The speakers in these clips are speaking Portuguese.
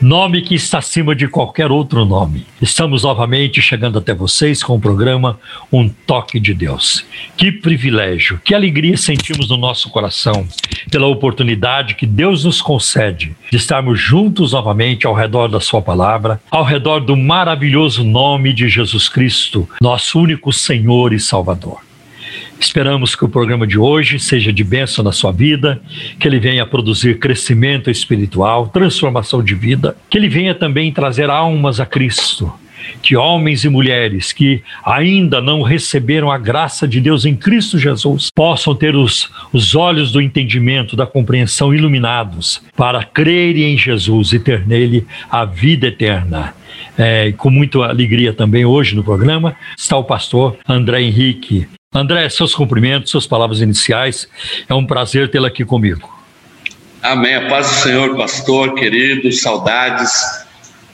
nome que está acima de qualquer outro nome. Estamos novamente chegando até vocês com o programa Um Toque de Deus. Que privilégio, que alegria sentimos no nosso coração pela oportunidade que Deus nos concede de estarmos juntos novamente ao redor da Sua palavra, ao redor do maravilhoso nome de Jesus Cristo, nosso único Senhor e Salvador. Esperamos que o programa de hoje seja de bênção na sua vida, que ele venha produzir crescimento espiritual, transformação de vida, que ele venha também trazer almas a Cristo. Que homens e mulheres que ainda não receberam a graça de Deus em Cristo Jesus possam ter os, os olhos do entendimento, da compreensão iluminados para crerem em Jesus e ter nele a vida eterna. É, com muita alegria também hoje no programa está o pastor André Henrique. André, seus cumprimentos, suas palavras iniciais. É um prazer tê-la aqui comigo. Amém. A paz do Senhor, pastor, querido, saudades.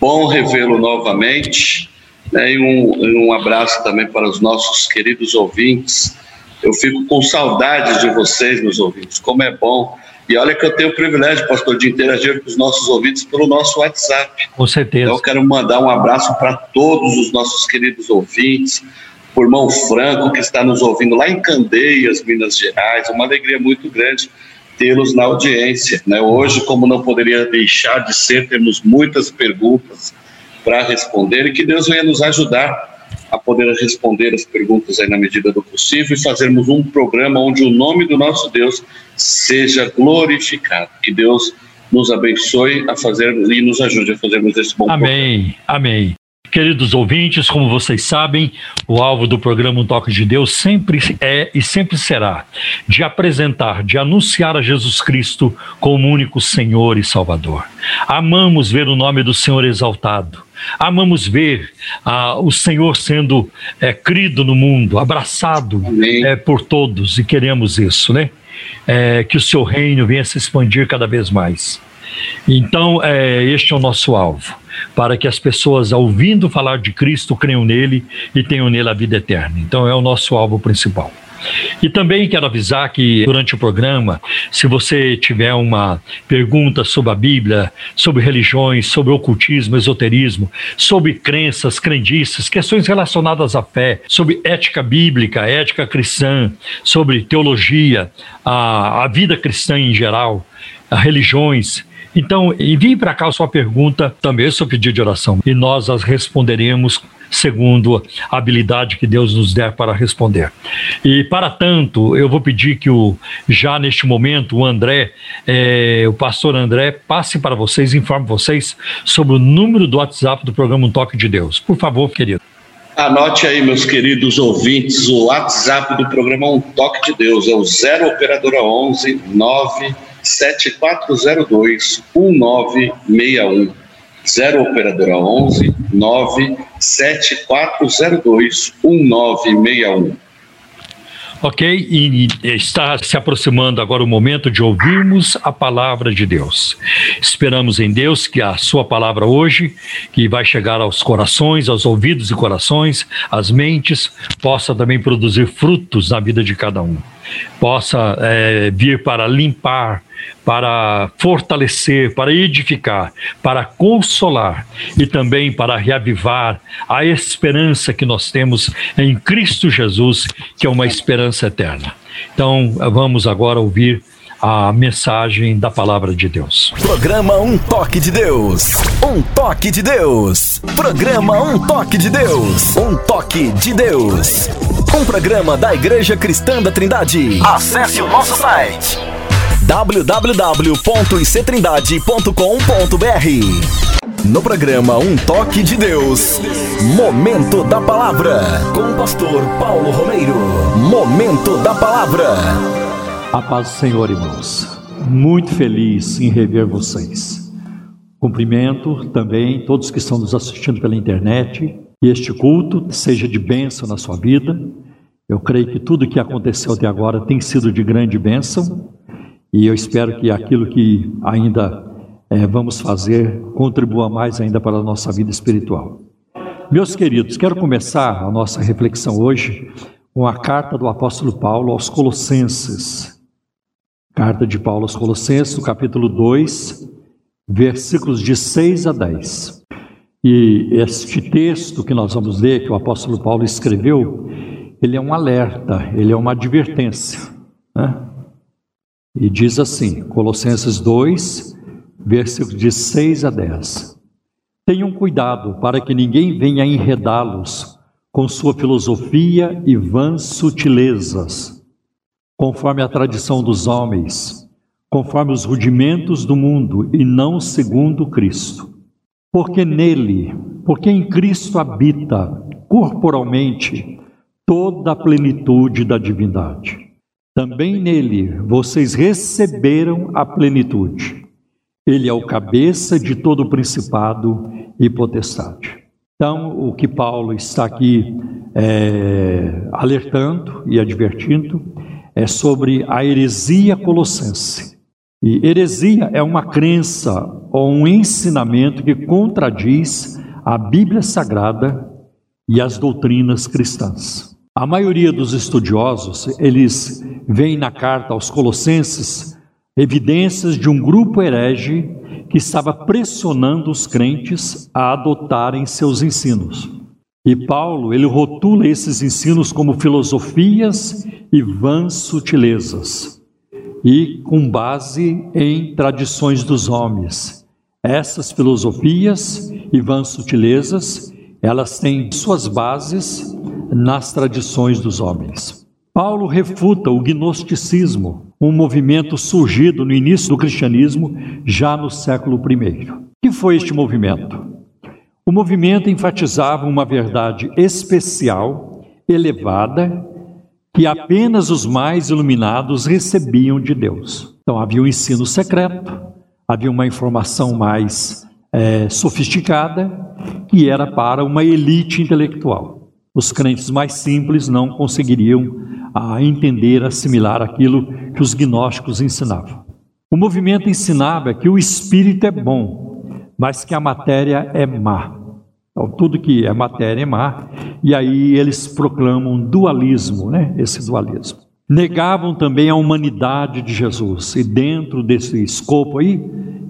Bom revê-lo novamente. Né? E um, um abraço também para os nossos queridos ouvintes. Eu fico com saudades de vocês, meus ouvintes. Como é bom e olha que eu tenho o privilégio, pastor, de interagir com os nossos ouvintes pelo nosso WhatsApp. Com certeza. Então, eu quero mandar um abraço para todos os nossos queridos ouvintes, o irmão Franco, que está nos ouvindo lá em Candeias, Minas Gerais. Uma alegria muito grande tê-los na audiência. Né? Hoje, como não poderia deixar de ser, temos muitas perguntas para responder e que Deus venha nos ajudar a poder responder as perguntas aí na medida do possível e fazermos um programa onde o nome do nosso Deus seja glorificado. Que Deus nos abençoe a fazer e nos ajude a fazermos esse bom Amém. Programa. Amém. Queridos ouvintes, como vocês sabem, o alvo do programa Um Toque de Deus sempre é e sempre será de apresentar, de anunciar a Jesus Cristo como único Senhor e Salvador. Amamos ver o nome do Senhor exaltado. Amamos ver ah, o Senhor sendo é, crido no mundo, abraçado é, por todos e queremos isso, né? É, que o seu reino venha se expandir cada vez mais. Então, é, este é o nosso alvo para que as pessoas, ouvindo falar de Cristo, creiam nele e tenham nele a vida eterna. Então, é o nosso alvo principal. E também quero avisar que durante o programa, se você tiver uma pergunta sobre a Bíblia, sobre religiões, sobre ocultismo, esoterismo, sobre crenças, crendices, questões relacionadas à fé, sobre ética bíblica, ética cristã, sobre teologia, a, a vida cristã em geral, a religiões, então, envie para cá a sua pergunta, também seu pedido de oração, e nós as responderemos segundo a habilidade que Deus nos der para responder. E para tanto, eu vou pedir que o, já neste momento o André, é, o pastor André, passe para vocês, informe vocês sobre o número do WhatsApp do programa Um Toque de Deus. Por favor, querido. Anote aí, meus queridos ouvintes, o WhatsApp do programa Um Toque de Deus é o 0 operadora 11 9 7402 1961. 0 operadora 11 97402 1961. Ok, e está se aproximando agora o momento de ouvirmos a palavra de Deus. Esperamos em Deus que a sua palavra hoje, que vai chegar aos corações, aos ouvidos e corações, às mentes, possa também produzir frutos na vida de cada um. Possa é, vir para limpar, para fortalecer, para edificar, para consolar e também para reavivar a esperança que nós temos em Cristo Jesus, que é uma esperança eterna. Então, vamos agora ouvir a mensagem da palavra de Deus. Programa Um Toque de Deus. Um Toque de Deus. Programa Um Toque de Deus. Um Toque de Deus. Um programa da Igreja Cristã da Trindade. Acesse o nosso site www.ictrindade.com.br. No programa Um Toque de Deus, Momento da Palavra, com o pastor Paulo Romeiro. Momento da Palavra. A paz do Senhor, irmãos. Muito feliz em rever vocês. Cumprimento também todos que estão nos assistindo pela internet Que este culto seja de bênção na sua vida. Eu creio que tudo que aconteceu até agora tem sido de grande bênção. E eu espero que aquilo que ainda é, vamos fazer contribua mais ainda para a nossa vida espiritual. Meus queridos, quero começar a nossa reflexão hoje com a carta do apóstolo Paulo aos Colossenses. Carta de Paulo aos Colossenses, capítulo 2, versículos de 6 a 10. E este texto que nós vamos ler, que o apóstolo Paulo escreveu, ele é um alerta, ele é uma advertência. Né? E diz assim, Colossenses 2, versículos de 6 a 10. Tenham cuidado para que ninguém venha enredá-los com sua filosofia e vãs sutilezas, conforme a tradição dos homens, conforme os rudimentos do mundo e não segundo Cristo porque nele, porque em Cristo habita corporalmente toda a plenitude da divindade. Também nele vocês receberam a plenitude. Ele é o cabeça de todo o principado e potestade. Então, o que Paulo está aqui é, alertando e advertindo é sobre a heresia colossense. E heresia é uma crença ou um ensinamento que contradiz a Bíblia Sagrada e as doutrinas cristãs. A maioria dos estudiosos, eles veem na carta aos Colossenses evidências de um grupo herege que estava pressionando os crentes a adotarem seus ensinos. E Paulo, ele rotula esses ensinos como filosofias e vãs sutilezas e com base em tradições dos homens. Essas filosofias e vãs sutilezas, elas têm suas bases nas tradições dos homens. Paulo refuta o gnosticismo, um movimento surgido no início do cristianismo, já no século I. O que foi este movimento? O movimento enfatizava uma verdade especial, elevada, que apenas os mais iluminados recebiam de Deus. Então havia um ensino secreto, havia uma informação mais é, sofisticada, que era para uma elite intelectual. Os crentes mais simples não conseguiriam a entender, assimilar aquilo que os gnósticos ensinavam. O movimento ensinava que o espírito é bom, mas que a matéria é má. Então, tudo que é matéria é má, e aí eles proclamam dualismo, né? esse dualismo. Negavam também a humanidade de Jesus, e dentro desse escopo aí,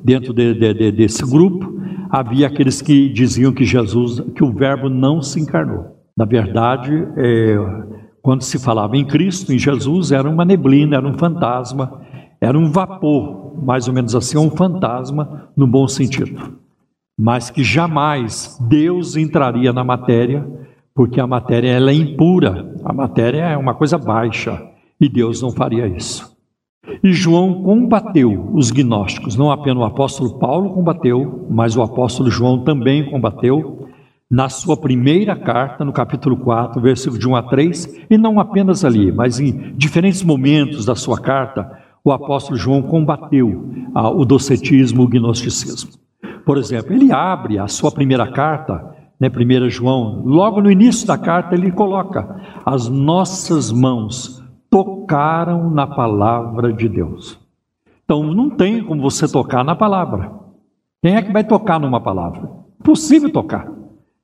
dentro de, de, de, desse grupo, havia aqueles que diziam que Jesus, que o Verbo não se encarnou. Na verdade, é, quando se falava em Cristo, em Jesus, era uma neblina, era um fantasma, era um vapor, mais ou menos assim, um fantasma no bom sentido mas que jamais Deus entraria na matéria, porque a matéria ela é impura, a matéria é uma coisa baixa, e Deus não faria isso. E João combateu os gnósticos, não apenas o apóstolo Paulo combateu, mas o apóstolo João também combateu na sua primeira carta, no capítulo 4, versículo de 1 a 3, e não apenas ali, mas em diferentes momentos da sua carta, o apóstolo João combateu ah, o docetismo, o gnosticismo. Por exemplo, ele abre a sua primeira carta, né, 1 João, logo no início da carta ele coloca: as nossas mãos tocaram na palavra de Deus. Então não tem como você tocar na palavra. Quem é que vai tocar numa palavra? Possível tocar.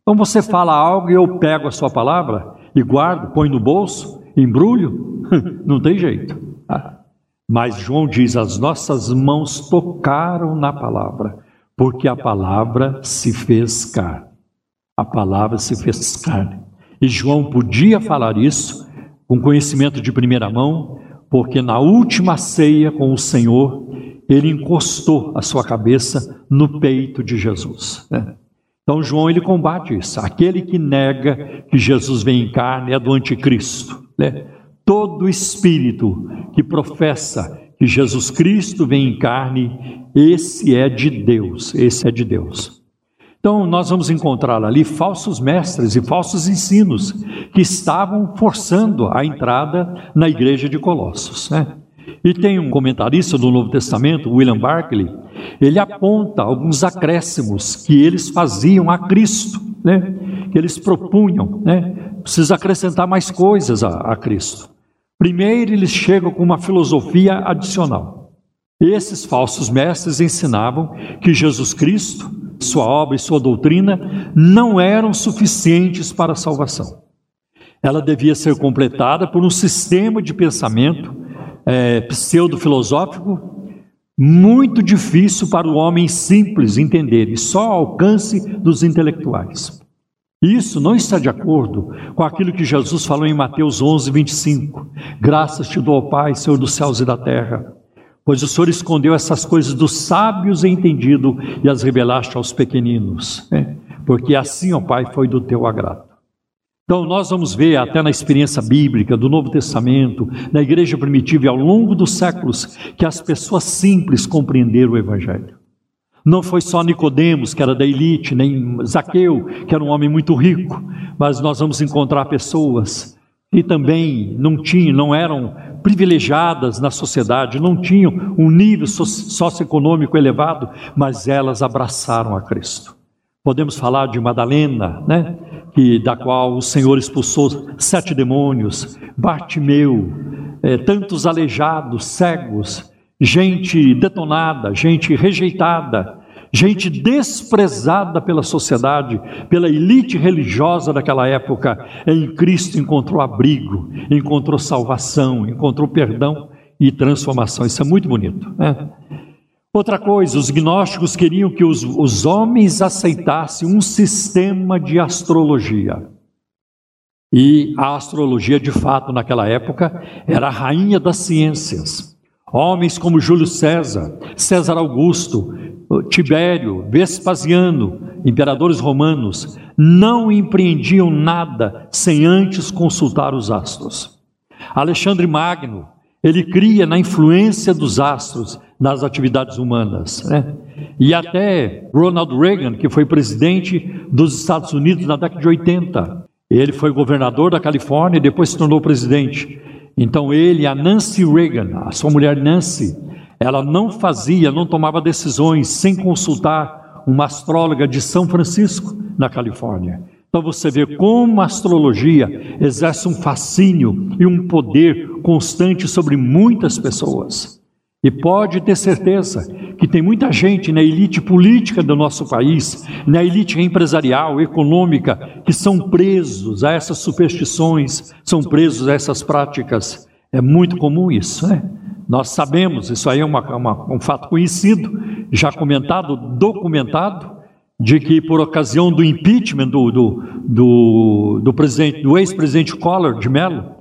Então você fala algo e eu pego a sua palavra e guardo, põe no bolso, embrulho, não tem jeito. Tá? Mas João diz: as nossas mãos tocaram na palavra porque a palavra se fez carne. A palavra se fez carne. E João podia falar isso com conhecimento de primeira mão, porque na última ceia com o Senhor, ele encostou a sua cabeça no peito de Jesus. Né? Então João ele combate isso. Aquele que nega que Jesus vem em carne é do anticristo. Né? Todo espírito que professa que Jesus Cristo vem em carne, esse é de Deus, esse é de Deus. Então, nós vamos encontrar ali falsos mestres e falsos ensinos que estavam forçando a entrada na igreja de Colossos. Né? E tem um comentarista do Novo Testamento, William Barclay, ele aponta alguns acréscimos que eles faziam a Cristo, né? que eles propunham, né? Precisa acrescentar mais coisas a, a Cristo. Primeiro, eles chegam com uma filosofia adicional. Esses falsos mestres ensinavam que Jesus Cristo, sua obra e sua doutrina não eram suficientes para a salvação. Ela devia ser completada por um sistema de pensamento é, pseudo-filosófico muito difícil para o homem simples entender e só ao alcance dos intelectuais. Isso não está de acordo com aquilo que Jesus falou em Mateus 11, 25. Graças te dou, Pai, Senhor dos céus e da terra, pois o Senhor escondeu essas coisas dos sábios e entendido e as revelaste aos pequeninos. Né? Porque assim, ó Pai, foi do teu agrado. Então, nós vamos ver até na experiência bíblica do Novo Testamento, na igreja primitiva e ao longo dos séculos, que as pessoas simples compreenderam o Evangelho. Não foi só Nicodemos, que era da elite, nem Zaqueu, que era um homem muito rico, mas nós vamos encontrar pessoas que também não tinham, não eram privilegiadas na sociedade, não tinham um nível socioeconômico elevado, mas elas abraçaram a Cristo. Podemos falar de Madalena, né? que, da qual o Senhor expulsou sete demônios, Bartimeu, é, tantos aleijados, cegos, gente detonada, gente rejeitada, gente desprezada pela sociedade, pela elite religiosa daquela época, em Cristo encontrou abrigo, encontrou salvação, encontrou perdão e transformação. Isso é muito bonito. Né? Outra coisa, os gnósticos queriam que os, os homens aceitassem um sistema de astrologia. E a astrologia, de fato, naquela época, era a rainha das ciências. Homens como Júlio César, César Augusto, Tibério, Vespasiano, imperadores romanos, não empreendiam nada sem antes consultar os astros. Alexandre Magno, ele cria na influência dos astros nas atividades humanas. Né? E até Ronald Reagan, que foi presidente dos Estados Unidos na década de 80, ele foi governador da Califórnia e depois se tornou presidente. Então ele, a Nancy Reagan, a sua mulher Nancy, ela não fazia, não tomava decisões sem consultar uma astróloga de São Francisco, na Califórnia. Então você vê como a astrologia exerce um fascínio e um poder constante sobre muitas pessoas. E pode ter certeza que tem muita gente na elite política do nosso país, na elite empresarial, econômica, que são presos a essas superstições, são presos a essas práticas. É muito comum isso, né? Nós sabemos, isso aí é uma, uma, um fato conhecido, já comentado, documentado, de que por ocasião do impeachment do, do, do, do presidente, do ex-presidente Collor de Mello,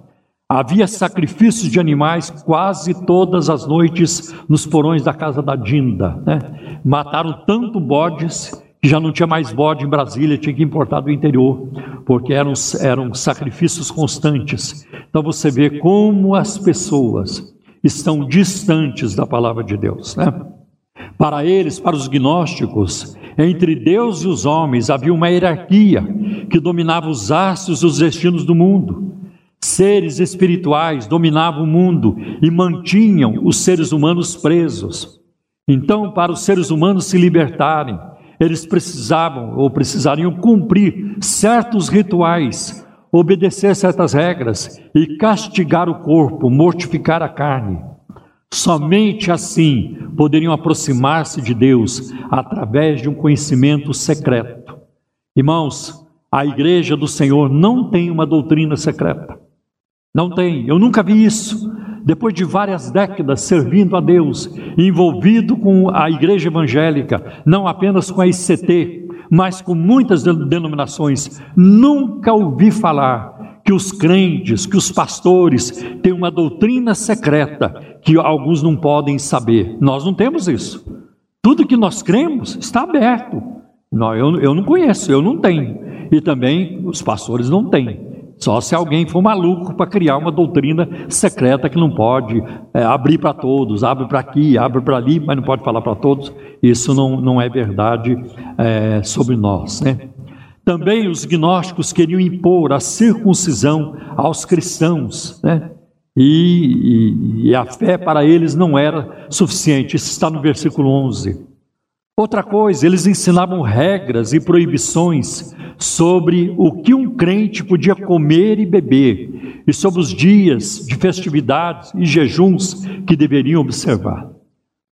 havia sacrifícios de animais quase todas as noites nos porões da casa da Dinda. Né? Mataram tanto bodes que já não tinha mais bode em Brasília, tinha que importar do interior, porque eram, eram sacrifícios constantes. Então você vê como as pessoas estão distantes da palavra de Deus. Né? Para eles, para os gnósticos, entre Deus e os homens havia uma hierarquia que dominava os astros e os destinos do mundo. Seres espirituais dominavam o mundo e mantinham os seres humanos presos. Então, para os seres humanos se libertarem, eles precisavam ou precisariam cumprir certos rituais, obedecer certas regras e castigar o corpo, mortificar a carne. Somente assim poderiam aproximar-se de Deus através de um conhecimento secreto. Irmãos, a igreja do Senhor não tem uma doutrina secreta. Não tem, eu nunca vi isso. Depois de várias décadas servindo a Deus, envolvido com a igreja evangélica, não apenas com a ICT, mas com muitas denominações, nunca ouvi falar que os crentes, que os pastores têm uma doutrina secreta que alguns não podem saber. Nós não temos isso. Tudo que nós cremos está aberto. Não, eu, eu não conheço, eu não tenho. E também os pastores não têm. Só se alguém for maluco para criar uma doutrina secreta que não pode é, abrir para todos, abre para aqui, abre para ali, mas não pode falar para todos. Isso não, não é verdade é, sobre nós, né? Também os gnósticos queriam impor a circuncisão aos cristãos, né? E, e, e, a fé para eles não era suficiente. Isso está no versículo 11. Outra coisa, eles ensinavam regras e proibições sobre o que um crente podia comer e beber, e sobre os dias de festividades e jejuns que deveriam observar.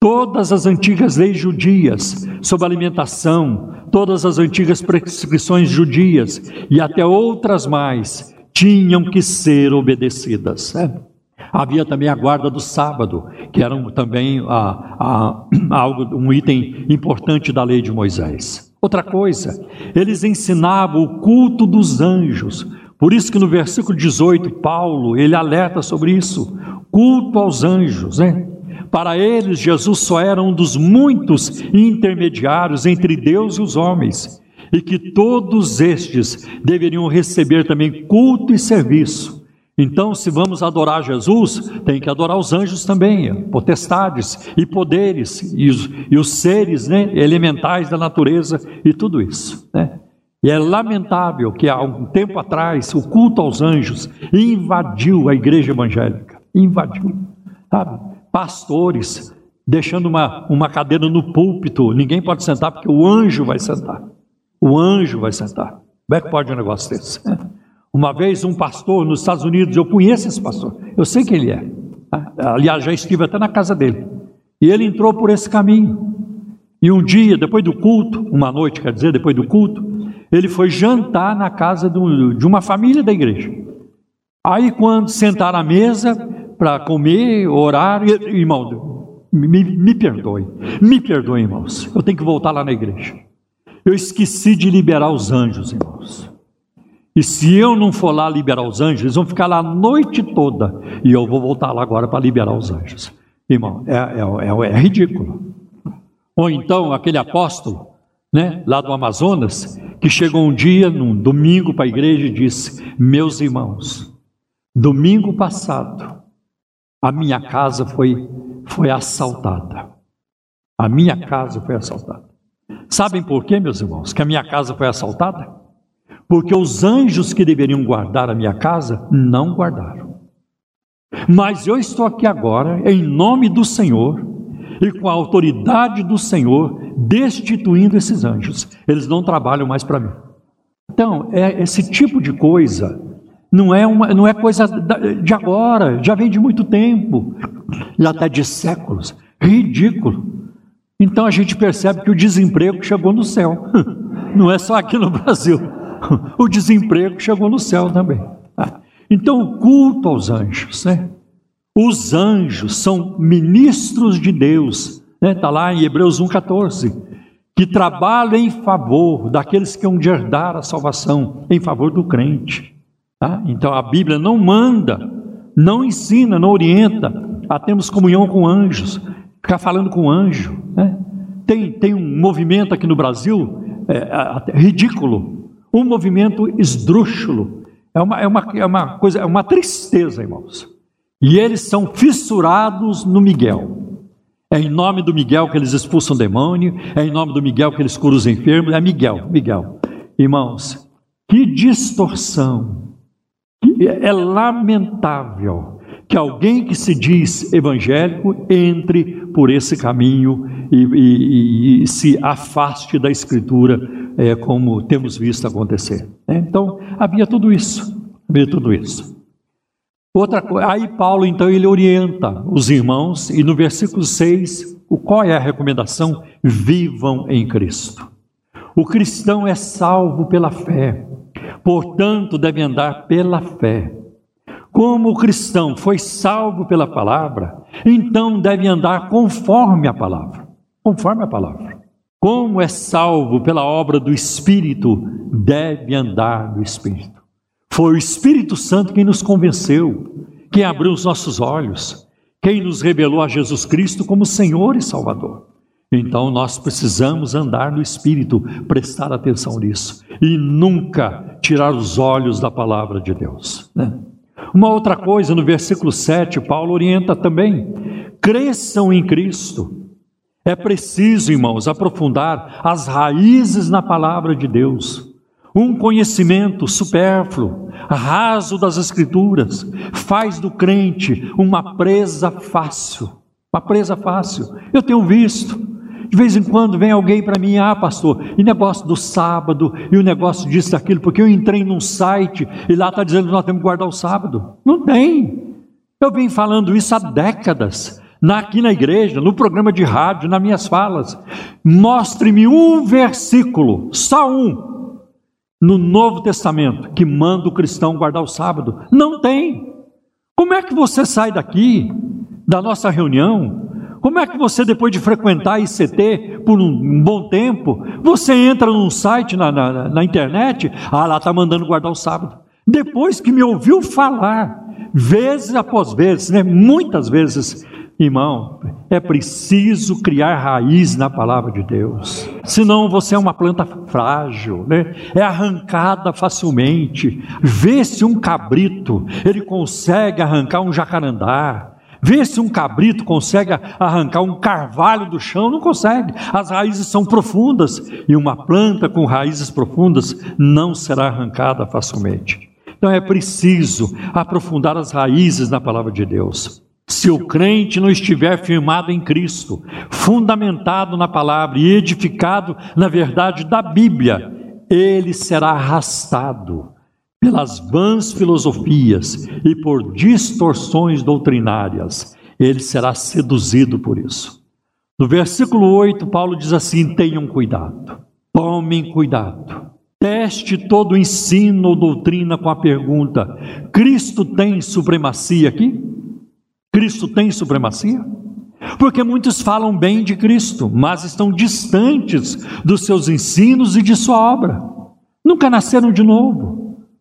Todas as antigas leis judias sobre alimentação, todas as antigas prescrições judias e até outras mais tinham que ser obedecidas. Né? Havia também a guarda do sábado, que era também a, a, algo, um item importante da lei de Moisés. Outra coisa, eles ensinavam o culto dos anjos. Por isso que no versículo 18, Paulo, ele alerta sobre isso, culto aos anjos, né? Para eles, Jesus só era um dos muitos intermediários entre Deus e os homens, e que todos estes deveriam receber também culto e serviço. Então, se vamos adorar Jesus, tem que adorar os anjos também, potestades e poderes, e os, e os seres né, elementais da natureza e tudo isso. Né? E é lamentável que há um tempo atrás o culto aos anjos invadiu a igreja evangélica. Invadiu. Sabe? Pastores deixando uma, uma cadeira no púlpito, ninguém pode sentar porque o anjo vai sentar. O anjo vai sentar. Como é que pode um negócio desse? Uma vez um pastor nos Estados Unidos, eu conheço esse pastor, eu sei quem ele é. Aliás, já estive até na casa dele. E ele entrou por esse caminho. E um dia, depois do culto, uma noite, quer dizer, depois do culto, ele foi jantar na casa de uma família da igreja. Aí, quando sentaram à mesa para comer, orar, irmão, me, me perdoe, me perdoe, irmãos, eu tenho que voltar lá na igreja. Eu esqueci de liberar os anjos, irmãos. E se eu não for lá liberar os anjos, eles vão ficar lá a noite toda. E eu vou voltar lá agora para liberar os anjos. Irmão, é, é, é, é ridículo. Ou então aquele apóstolo, né, lá do Amazonas, que chegou um dia, num domingo, para a igreja e disse: Meus irmãos, domingo passado, a minha casa foi, foi assaltada. A minha casa foi assaltada. Sabem por quê, meus irmãos, que a minha casa foi assaltada? Porque os anjos que deveriam guardar a minha casa não guardaram. Mas eu estou aqui agora, em nome do Senhor, e com a autoridade do Senhor, destituindo esses anjos. Eles não trabalham mais para mim. Então, é esse tipo de coisa não é, uma, não é coisa de agora, já vem de muito tempo, já até de séculos. Ridículo. Então a gente percebe que o desemprego chegou no céu, não é só aqui no Brasil o desemprego chegou no céu também. Então, o culto aos anjos, né? Os anjos são ministros de Deus, né? Está lá em Hebreus 1,14, que trabalham em favor daqueles que vão herdar a salvação, em favor do crente. Tá? Então, a Bíblia não manda, não ensina, não orienta a termos comunhão com anjos, ficar falando com anjo. Né? Tem, tem um movimento aqui no Brasil é, é, ridículo, um movimento esdrúxulo. É uma, é uma, é uma coisa, é uma tristeza, irmãos. E eles são fissurados no Miguel. É em nome do Miguel que eles expulsam o demônio, é em nome do Miguel que eles curam os enfermos, é Miguel, Miguel. Irmãos, que distorção. É lamentável que alguém que se diz evangélico entre por esse caminho e, e, e se afaste da Escritura é, como temos visto acontecer. Né? Então, havia tudo isso, havia tudo isso. Outra coisa, aí Paulo então ele orienta os irmãos e no versículo 6, o qual é a recomendação? Vivam em Cristo. O cristão é salvo pela fé. Portanto, deve andar pela fé. Como o cristão foi salvo pela palavra, então deve andar conforme a palavra. Conforme a palavra. Como é salvo pela obra do Espírito, deve andar no Espírito. Foi o Espírito Santo quem nos convenceu, quem abriu os nossos olhos, quem nos revelou a Jesus Cristo como Senhor e Salvador. Então nós precisamos andar no Espírito, prestar atenção nisso e nunca tirar os olhos da palavra de Deus. Né? Uma outra coisa, no versículo 7, Paulo orienta também: cresçam em Cristo é preciso, irmãos, aprofundar as raízes na palavra de Deus. Um conhecimento supérfluo, raso das Escrituras, faz do crente uma presa fácil. Uma presa fácil. Eu tenho visto De vez em quando vem alguém para mim, ah, pastor, e negócio do sábado, e o negócio disso, daquilo, porque eu entrei num site e lá está dizendo que nós temos que guardar o sábado. Não tem. Eu venho falando isso há décadas. Aqui na igreja, no programa de rádio, nas minhas falas. Mostre-me um versículo, só um, no Novo Testamento, que manda o cristão guardar o sábado. Não tem. Como é que você sai daqui, da nossa reunião, como é que você, depois de frequentar ICT por um bom tempo, você entra num site na, na, na internet, ah, lá está mandando guardar o sábado. Depois que me ouviu falar, vezes após vezes, né, muitas vezes, irmão, é preciso criar raiz na palavra de Deus. Senão você é uma planta frágil, né? é arrancada facilmente. Vê se um cabrito ele consegue arrancar um jacarandá. Vê se um cabrito consegue arrancar um carvalho do chão, não consegue. As raízes são profundas e uma planta com raízes profundas não será arrancada facilmente. Então é preciso aprofundar as raízes na palavra de Deus. Se o crente não estiver firmado em Cristo, fundamentado na palavra e edificado na verdade da Bíblia, ele será arrastado pelas vãs filosofias e por distorções doutrinárias. Ele será seduzido por isso. No versículo 8, Paulo diz assim: tenham cuidado, tomem cuidado. Teste todo ensino ou doutrina com a pergunta: Cristo tem supremacia aqui? Cristo tem supremacia? Porque muitos falam bem de Cristo, mas estão distantes dos seus ensinos e de sua obra. Nunca nasceram de novo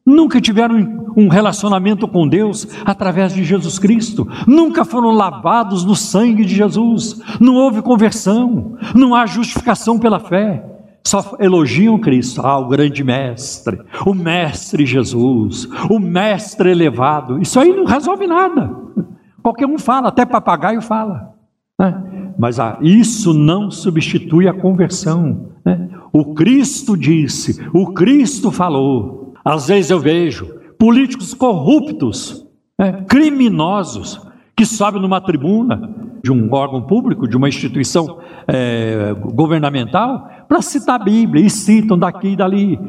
nunca tiveram um relacionamento com Deus através de Jesus Cristo, nunca foram lavados no sangue de Jesus, não houve conversão, não há justificação pela fé, só elogiam Cristo, ah, o grande mestre, o mestre Jesus, o mestre elevado, isso aí não resolve nada, qualquer um fala, até papagaio fala, né? mas ah, isso não substitui a conversão, né? o Cristo disse, o Cristo falou, às vezes eu vejo políticos corruptos, né, criminosos, que sobem numa tribuna de um órgão público, de uma instituição é, governamental, para citar a Bíblia e citam daqui e dali.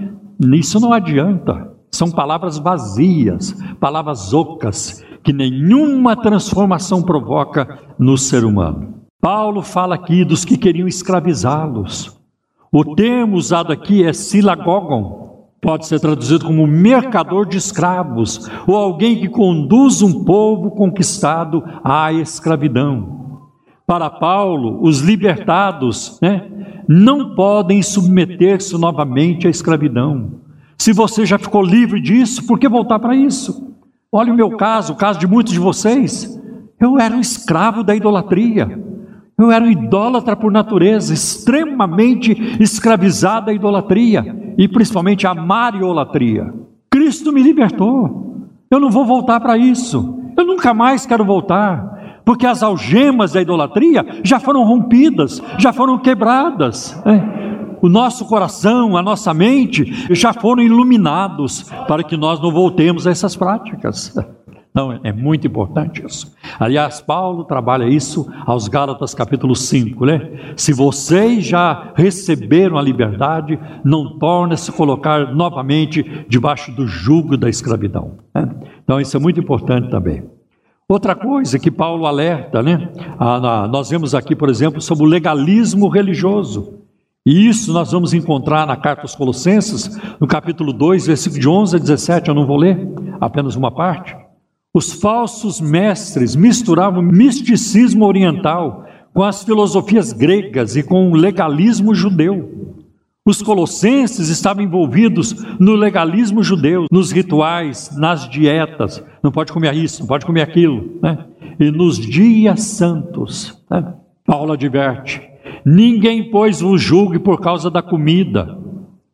Isso não adianta. São palavras vazias, palavras ocas, que nenhuma transformação provoca no ser humano. Paulo fala aqui dos que queriam escravizá-los. O termo usado aqui é silagogon, pode ser traduzido como mercador de escravos, ou alguém que conduz um povo conquistado à escravidão. Para Paulo, os libertados né, não podem submeter-se novamente à escravidão. Se você já ficou livre disso, por que voltar para isso? Olha o meu caso, o caso de muitos de vocês. Eu era um escravo da idolatria. Eu era um idólatra por natureza, extremamente escravizado à idolatria e principalmente a mariolatria. Cristo me libertou. Eu não vou voltar para isso. Eu nunca mais quero voltar, porque as algemas da idolatria já foram rompidas, já foram quebradas. É. O nosso coração, a nossa mente já foram iluminados para que nós não voltemos a essas práticas. Então, é muito importante isso. Aliás, Paulo trabalha isso aos Gálatas capítulo 5, né? Se vocês já receberam a liberdade, não torne se colocar novamente debaixo do jugo da escravidão. Né? Então, isso é muito importante também. Outra coisa que Paulo alerta, né? Ah, nós vemos aqui, por exemplo, sobre o legalismo religioso. E isso nós vamos encontrar na carta aos Colossenses, no capítulo 2, versículo de 11 a 17. Eu não vou ler, apenas uma parte. Os falsos mestres misturavam misticismo oriental com as filosofias gregas e com o legalismo judeu. Os colossenses estavam envolvidos no legalismo judeu, nos rituais, nas dietas. Não pode comer isso, não pode comer aquilo. Né? E nos dias santos. Né? Paulo adverte: ninguém, pois, vos julgue por causa da comida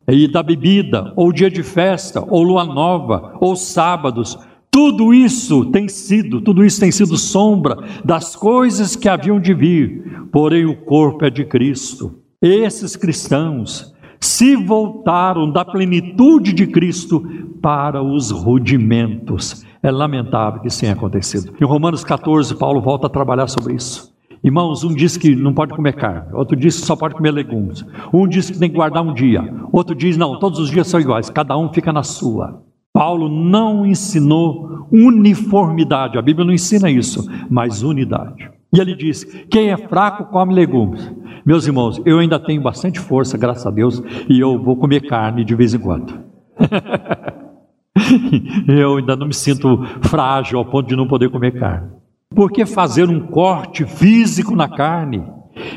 e da bebida, ou dia de festa, ou lua nova, ou sábados tudo isso tem sido, tudo isso tem sido sombra das coisas que haviam de vir, porém o corpo é de Cristo. Esses cristãos se voltaram da plenitude de Cristo para os rudimentos. É lamentável que isso tenha acontecido. Em Romanos 14, Paulo volta a trabalhar sobre isso. Irmãos, um diz que não pode comer carne, outro diz que só pode comer legumes. Um diz que tem que guardar um dia, outro diz não, todos os dias são iguais, cada um fica na sua. Paulo não ensinou uniformidade, a Bíblia não ensina isso, mas unidade. E ele diz: quem é fraco come legumes. Meus irmãos, eu ainda tenho bastante força, graças a Deus, e eu vou comer carne de vez em quando. eu ainda não me sinto frágil ao ponto de não poder comer carne. Por que fazer um corte físico na carne?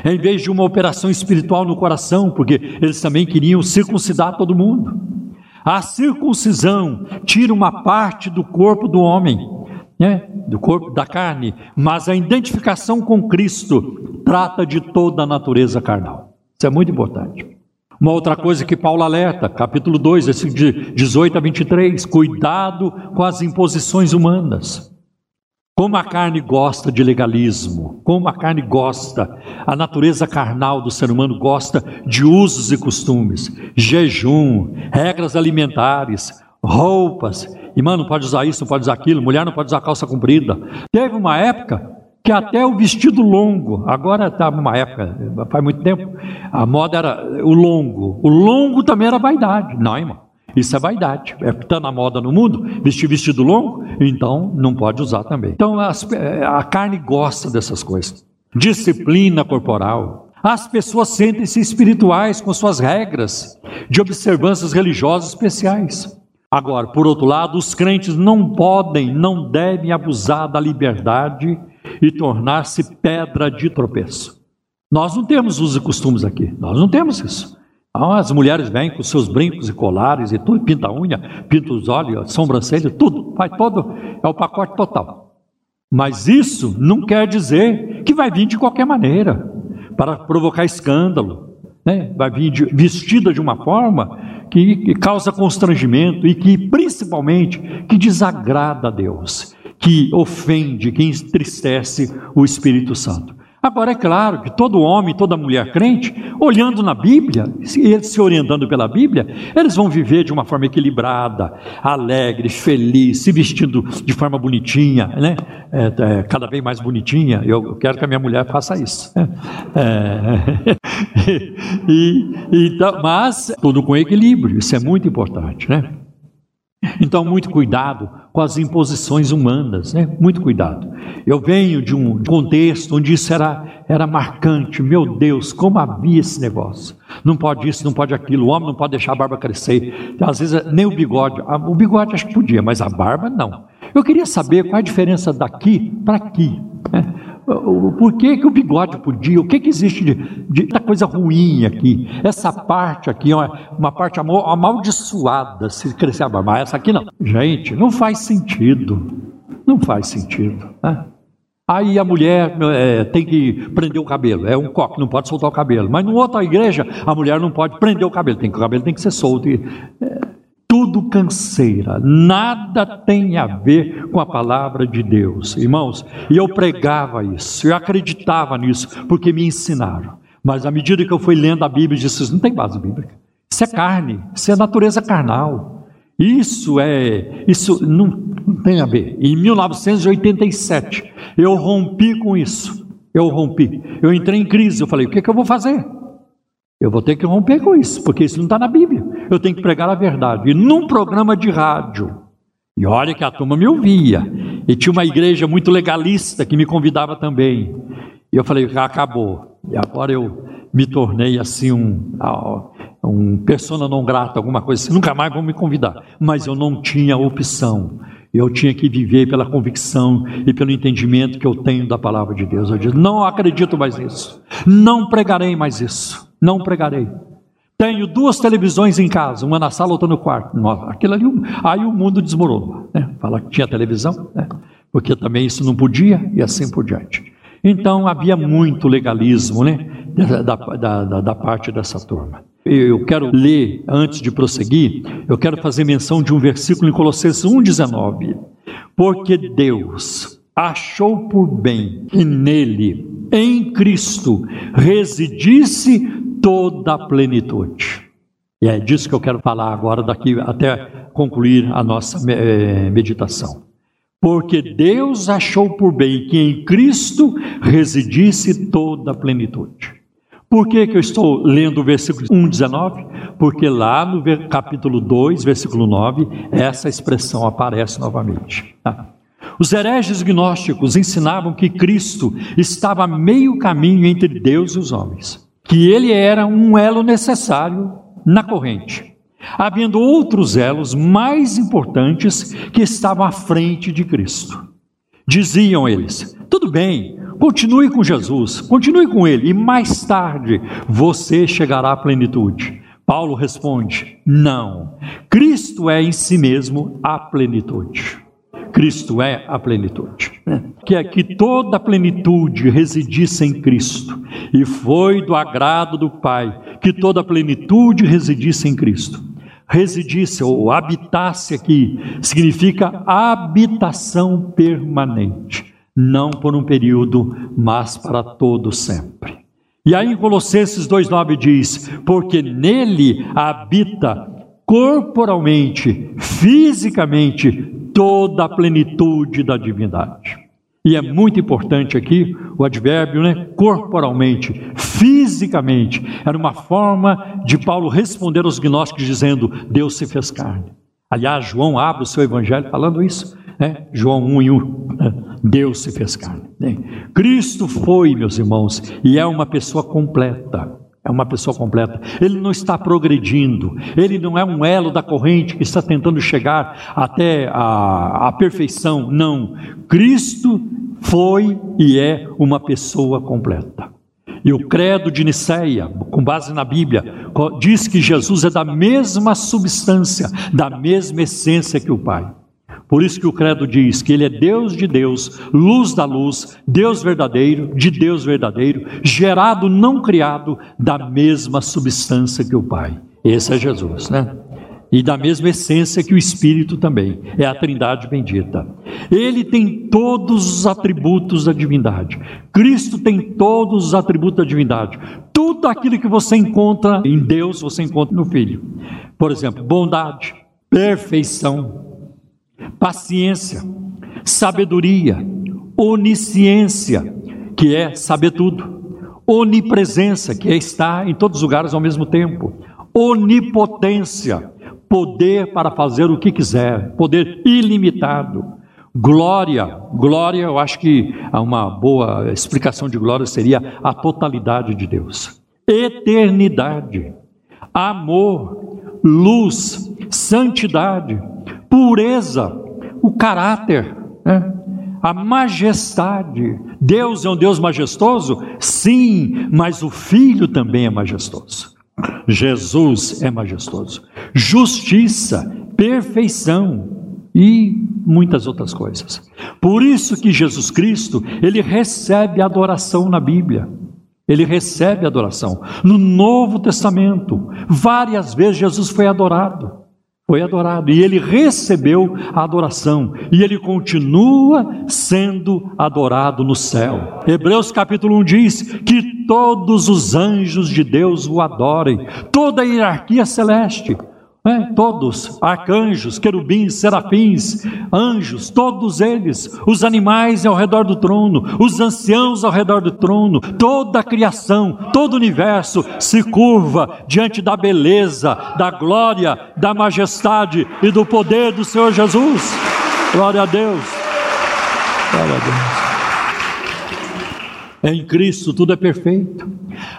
Em vez de uma operação espiritual no coração, porque eles também queriam circuncidar todo mundo. A circuncisão tira uma parte do corpo do homem, né? do corpo da carne, mas a identificação com Cristo trata de toda a natureza carnal. Isso é muito importante. Uma outra coisa que Paulo alerta, capítulo 2, versículo de 18 a 23, cuidado com as imposições humanas. Como a carne gosta de legalismo, como a carne gosta, a natureza carnal do ser humano gosta de usos e costumes, jejum, regras alimentares, roupas. E mano, não pode usar isso, não pode usar aquilo, mulher não pode usar calça comprida. Teve uma época que até o vestido longo, agora está uma época, faz muito tempo, a moda era o longo. O longo também era vaidade. Não, irmão. Isso é vaidade. É está na moda no mundo, vestir vestido longo, então não pode usar também. Então as, é, a carne gosta dessas coisas. Disciplina corporal. As pessoas sentem-se espirituais com suas regras de observâncias religiosas especiais. Agora, por outro lado, os crentes não podem, não devem abusar da liberdade e tornar-se pedra de tropeço. Nós não temos os costumes aqui, nós não temos isso. As mulheres vêm com seus brincos e colares e tudo, pinta a unha, pinta os olhos, sobrancelha, tudo, faz todo, é o pacote total. Mas isso não quer dizer que vai vir de qualquer maneira, para provocar escândalo. Né? Vai vir de, vestida de uma forma que, que causa constrangimento e que, principalmente, que desagrada a Deus, que ofende, que entristece o Espírito Santo. Agora, é claro que todo homem, toda mulher crente, olhando na Bíblia, e se orientando pela Bíblia, eles vão viver de uma forma equilibrada, alegre, feliz, se vestindo de forma bonitinha, né? É, é, cada vez mais bonitinha. Eu quero que a minha mulher faça isso. Né? É, e, então, mas tudo com equilíbrio, isso é muito importante, né? Então, muito cuidado com as imposições humanas, né? muito cuidado. Eu venho de um contexto onde isso era, era marcante. Meu Deus, como havia esse negócio. Não pode isso, não pode aquilo. O homem não pode deixar a barba crescer. Às vezes, nem o bigode. O bigode acho que podia, mas a barba não. Eu queria saber qual a diferença daqui para aqui. Né? Por que, que o bigode podia? O que, que existe de, de coisa ruim aqui? Essa parte aqui é uma, parte amaldiçoada se crescer a barba. Essa aqui não. Gente, não faz sentido. Não faz sentido. Né? Aí a mulher é, tem que prender o cabelo. É um coque, não pode soltar o cabelo. Mas numa outra igreja, a mulher não pode prender o cabelo. Tem, o cabelo tem que ser solto. E, é, tudo canseira, nada tem a ver com a palavra de Deus, irmãos. E eu pregava isso, eu acreditava nisso, porque me ensinaram. Mas à medida que eu fui lendo a Bíblia, eu disse: não tem base bíblica. Isso é carne, isso é natureza carnal. Isso é, isso não, não tem a ver. Em 1987, eu rompi com isso. Eu rompi. Eu entrei em crise. Eu falei: O que, é que eu vou fazer? Eu vou ter que romper com isso, porque isso não está na Bíblia. Eu tenho que pregar a verdade. E num programa de rádio, e olha que a turma me ouvia, e tinha uma igreja muito legalista que me convidava também. E eu falei, acabou. E agora eu me tornei assim um, um persona não grata, alguma coisa assim. Nunca mais vão me convidar. Mas eu não tinha opção. Eu tinha que viver pela convicção e pelo entendimento que eu tenho da palavra de Deus. Eu disse: não acredito mais nisso. Não pregarei mais isso não pregarei. Tenho duas televisões em casa, uma na sala, outra no quarto. Aquilo ali, aí o mundo desmorona. Né? Fala que tinha televisão, né? porque também isso não podia e assim por diante. Então havia muito legalismo né? da, da, da, da parte dessa turma. Eu quero ler, antes de prosseguir, eu quero fazer menção de um versículo em Colossenses 1,19. Porque Deus achou por bem que nele, em Cristo, residisse toda a plenitude. E é disso que eu quero falar agora, daqui até concluir a nossa eh, meditação. Porque Deus achou por bem que em Cristo residisse toda a plenitude. Por que, que eu estou lendo o versículo 1, 19? Porque lá no capítulo 2, versículo 9, essa expressão aparece novamente. Tá? Os hereges gnósticos ensinavam que Cristo estava a meio caminho entre Deus e os homens, que ele era um elo necessário na corrente, havendo outros elos mais importantes que estavam à frente de Cristo. Diziam eles: tudo bem, Continue com Jesus, continue com Ele, e mais tarde você chegará à plenitude. Paulo responde: não. Cristo é em si mesmo a plenitude. Cristo é a plenitude. Que é que toda a plenitude residisse em Cristo. E foi do agrado do Pai que toda a plenitude residisse em Cristo. Residisse ou habitasse aqui significa habitação permanente não por um período, mas para todo sempre. E aí em Colossenses 2:9 diz: "Porque nele habita corporalmente, fisicamente toda a plenitude da divindade". E é muito importante aqui o advérbio, né? Corporalmente, fisicamente. Era uma forma de Paulo responder aos gnósticos dizendo: Deus se fez carne. Aliás, João abre o seu evangelho falando isso. Né? João 1 e 1. Deus se fez carne. Né? Cristo foi, meus irmãos, e é uma pessoa completa. É uma pessoa completa. Ele não está progredindo. Ele não é um elo da corrente que está tentando chegar até a, a perfeição. Não. Cristo foi e é uma pessoa completa. E o credo de Nicéia, com base na Bíblia, diz que Jesus é da mesma substância, da mesma essência que o Pai. Por isso que o credo diz que ele é Deus de Deus, luz da luz, Deus verdadeiro, de Deus verdadeiro, gerado, não criado, da mesma substância que o Pai. Esse é Jesus, né? E da mesma essência que o Espírito também, é a Trindade bendita. Ele tem todos os atributos da divindade. Cristo tem todos os atributos da divindade. Tudo aquilo que você encontra em Deus, você encontra no Filho. Por exemplo, bondade, perfeição, paciência, sabedoria, onisciência, que é saber tudo, onipresença, que é estar em todos os lugares ao mesmo tempo, onipotência, poder para fazer o que quiser, poder ilimitado. Glória, glória, eu acho que uma boa explicação de glória seria a totalidade de Deus. Eternidade, amor, luz, santidade, pureza, o caráter, né? a majestade. Deus é um Deus majestoso? Sim, mas o Filho também é majestoso. Jesus é majestoso. Justiça, perfeição e muitas outras coisas. Por isso que Jesus Cristo, ele recebe adoração na Bíblia. Ele recebe adoração. No Novo Testamento, várias vezes Jesus foi adorado foi adorado e ele recebeu a adoração e ele continua sendo adorado no céu. Hebreus capítulo 1 diz que todos os anjos de Deus o adorem, toda a hierarquia celeste. É, todos, arcanjos, querubins, serafins, anjos, todos eles, os animais ao redor do trono, os anciãos ao redor do trono, toda a criação, todo o universo se curva diante da beleza, da glória, da majestade e do poder do Senhor Jesus. Glória a Deus. Glória a Deus. Em Cristo tudo é perfeito.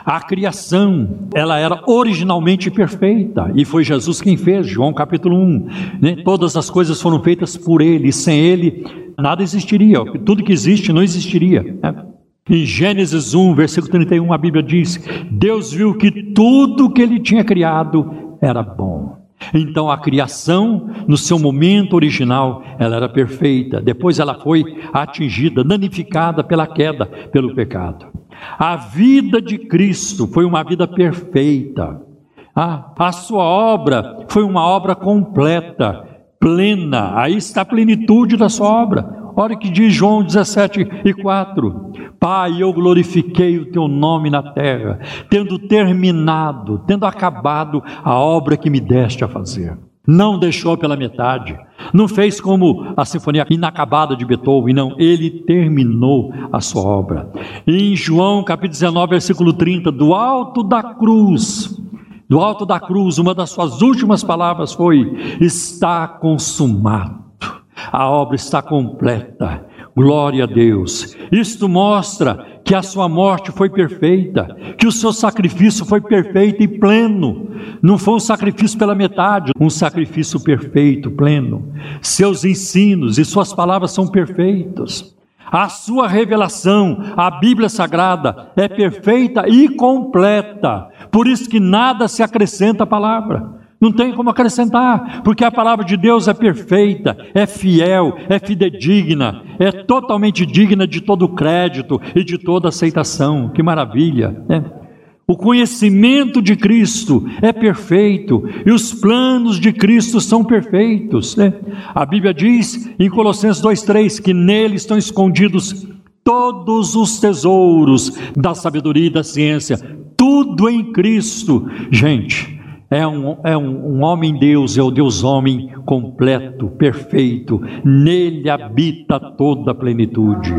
A criação, ela era originalmente perfeita e foi Jesus quem fez, João capítulo 1. Né? Todas as coisas foram feitas por Ele, e sem Ele nada existiria, tudo que existe não existiria. Né? Em Gênesis 1, versículo 31, a Bíblia diz: Deus viu que tudo que Ele tinha criado era bom. Então a criação, no seu momento original, ela era perfeita. Depois ela foi atingida, danificada pela queda, pelo pecado. A vida de Cristo foi uma vida perfeita. A, a sua obra foi uma obra completa, plena. Aí está a plenitude da sua obra. Olha o que diz João 17 e 4: Pai, eu glorifiquei o teu nome na terra, tendo terminado, tendo acabado a obra que me deste a fazer. não deixou pela metade, não fez como a sinfonia inacabada de Beethoven, não, ele terminou a sua obra. Em João capítulo 19, versículo 30, do alto da cruz, do alto da cruz, uma das suas últimas palavras foi: está consumado. A obra está completa. Glória a Deus. Isto mostra que a sua morte foi perfeita, que o seu sacrifício foi perfeito e pleno. Não foi um sacrifício pela metade, um sacrifício perfeito, pleno. Seus ensinos e suas palavras são perfeitos. A sua revelação, a Bíblia Sagrada, é perfeita e completa. Por isso que nada se acrescenta à palavra. Não tem como acrescentar, porque a palavra de Deus é perfeita, é fiel, é fidedigna, é totalmente digna de todo crédito e de toda aceitação. Que maravilha, né? O conhecimento de Cristo é perfeito e os planos de Cristo são perfeitos. Né? A Bíblia diz em Colossenses 2,3 que nele estão escondidos todos os tesouros da sabedoria e da ciência, tudo em Cristo. Gente, é um, é um, um homem Deus, é o Deus homem completo, perfeito, nele habita toda a plenitude.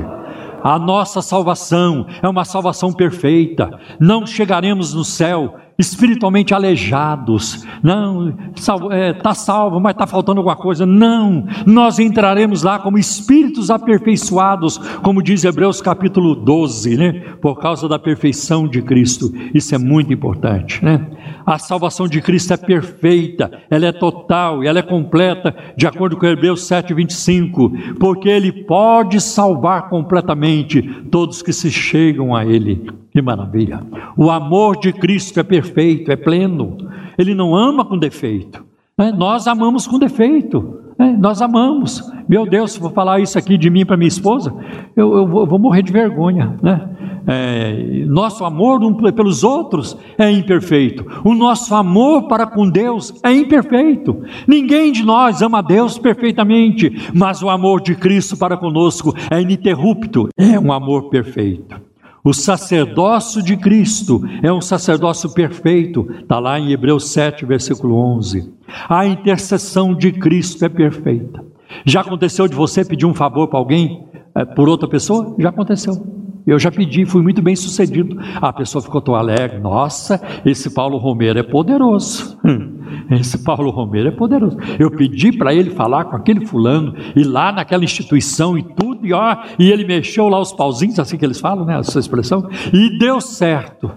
A nossa salvação é uma salvação perfeita. Não chegaremos no céu espiritualmente aleijados. Não, está é, salvo, mas está faltando alguma coisa. Não, nós entraremos lá como espíritos aperfeiçoados, como diz Hebreus capítulo 12, né? Por causa da perfeição de Cristo. Isso é muito importante, né? A salvação de Cristo é perfeita, ela é total ela é completa, de acordo com Hebreus 7, 25, porque Ele pode salvar completamente todos que se chegam a Ele. Que maravilha! O amor de Cristo é perfeito, é pleno. Ele não ama com defeito. Né? Nós amamos com defeito. Né? Nós amamos. Meu Deus, se vou falar isso aqui de mim para minha esposa, eu, eu, vou, eu, vou, morrer de vergonha. Né? É, nosso amor um, pelos outros é imperfeito. O nosso amor para com Deus é imperfeito. Ninguém de nós ama Deus perfeitamente, mas o amor de Cristo para conosco é ininterrupto. É um amor perfeito. O sacerdócio de Cristo é um sacerdócio perfeito, está lá em Hebreus 7, versículo 11. A intercessão de Cristo é perfeita. Já aconteceu de você pedir um favor para alguém, é, por outra pessoa? Já aconteceu. Eu já pedi, fui muito bem sucedido. A pessoa ficou tão alegre. Nossa, esse Paulo Romero é poderoso. Hum, esse Paulo Romero é poderoso. Eu pedi para ele falar com aquele fulano, e lá naquela instituição e tudo, e, ó, e ele mexeu lá os pauzinhos, assim que eles falam, né? Essa expressão, e deu certo.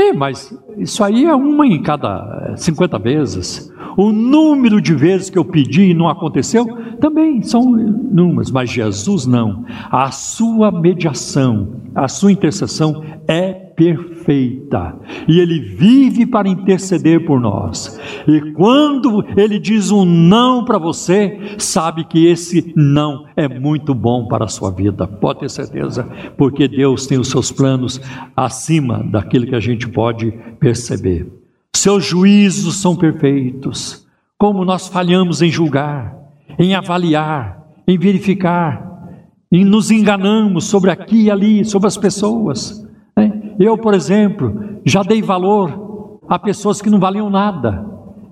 É, mas isso aí é uma em cada 50 vezes. O número de vezes que eu pedi e não aconteceu, também são números, mas Jesus não. A sua mediação, a sua intercessão é perfeita. E ele vive para interceder por nós. E quando ele diz um não para você, sabe que esse não é muito bom para a sua vida. Pode ter certeza, porque Deus tem os seus planos acima daquilo que a gente pode perceber. Seus juízos são perfeitos. Como nós falhamos em julgar, em avaliar, em verificar, em nos enganamos sobre aqui e ali, sobre as pessoas. Eu, por exemplo, já dei valor a pessoas que não valiam nada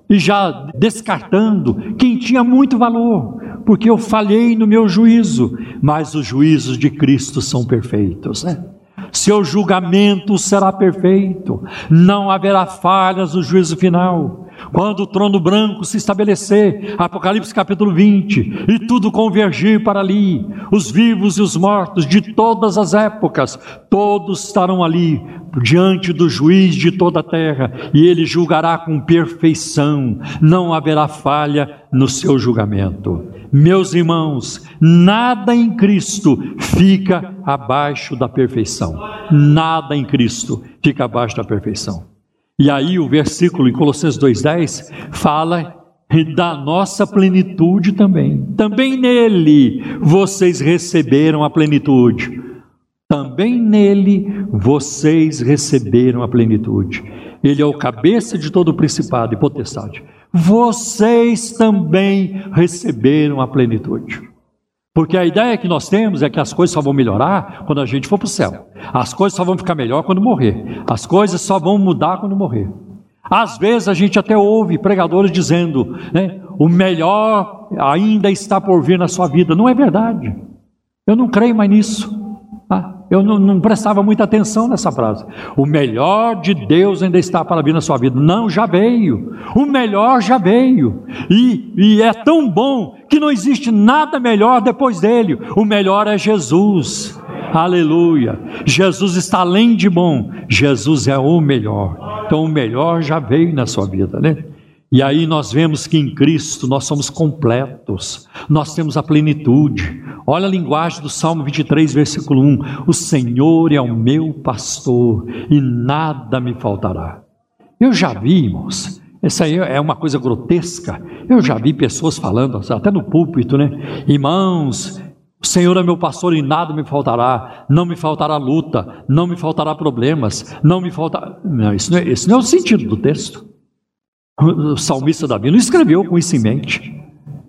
e já descartando quem tinha muito valor, porque eu falhei no meu juízo, mas os juízos de Cristo são perfeitos, né? seu julgamento será perfeito, não haverá falhas no juízo final. Quando o trono branco se estabelecer, Apocalipse capítulo 20, e tudo convergir para ali, os vivos e os mortos de todas as épocas, todos estarão ali, diante do juiz de toda a terra, e ele julgará com perfeição, não haverá falha no seu julgamento. Meus irmãos, nada em Cristo fica abaixo da perfeição. Nada em Cristo fica abaixo da perfeição. E aí o versículo em Colossenses 2:10 fala da nossa plenitude também. Também nele vocês receberam a plenitude. Também nele vocês receberam a plenitude. Ele é o cabeça de todo o principado e potestade. Vocês também receberam a plenitude. Porque a ideia que nós temos é que as coisas só vão melhorar quando a gente for para o céu. As coisas só vão ficar melhor quando morrer. As coisas só vão mudar quando morrer. Às vezes a gente até ouve pregadores dizendo, né, o melhor ainda está por vir na sua vida. Não é verdade. Eu não creio mais nisso. Ah, eu não, não, prestava muita atenção nessa frase. O melhor de Deus ainda está para vir na sua vida. Não, já veio. O melhor já veio. E, e é tão bom que não existe nada melhor depois dele. O melhor é Jesus. Aleluia. Jesus está além de bom. Jesus é o melhor. Então o melhor já veio na sua vida, né? E aí nós vemos que em Cristo nós somos completos, nós temos a plenitude. Olha a linguagem do Salmo 23, versículo 1: O Senhor é o meu pastor e nada me faltará. Eu já vi, irmãos, essa aí é uma coisa grotesca. Eu já vi pessoas falando, até no púlpito, né? Irmãos, o Senhor é meu pastor e nada me faltará, não me faltará luta, não me faltará problemas, não me faltará. Não, isso não é, esse não é o sentido do texto. O salmista Davi não escreveu com isso em mente.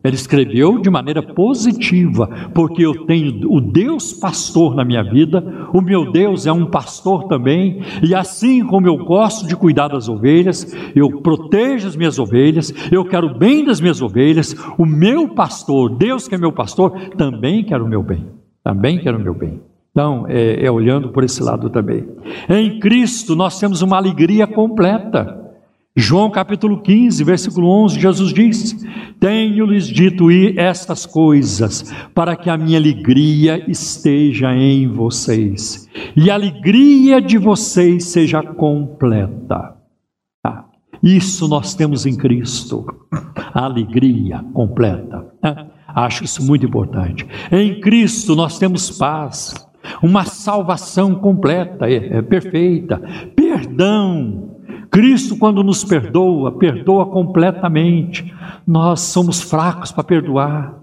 Ele escreveu de maneira positiva, porque eu tenho o Deus pastor na minha vida, o meu Deus é um pastor também, e assim como eu gosto de cuidar das ovelhas, eu protejo as minhas ovelhas, eu quero bem das minhas ovelhas, o meu pastor, Deus que é meu pastor, também quer o meu bem, também quer o meu bem. Então, é, é olhando por esse lado também. Em Cristo nós temos uma alegria completa. João capítulo 15, versículo 11, Jesus diz: Tenho-lhes dito estas coisas, para que a minha alegria esteja em vocês, e a alegria de vocês seja completa. Ah, isso nós temos em Cristo, a alegria completa. Ah, acho isso muito importante. Em Cristo nós temos paz, uma salvação completa, é, é perfeita, perdão Cristo, quando nos perdoa, perdoa completamente. Nós somos fracos para perdoar.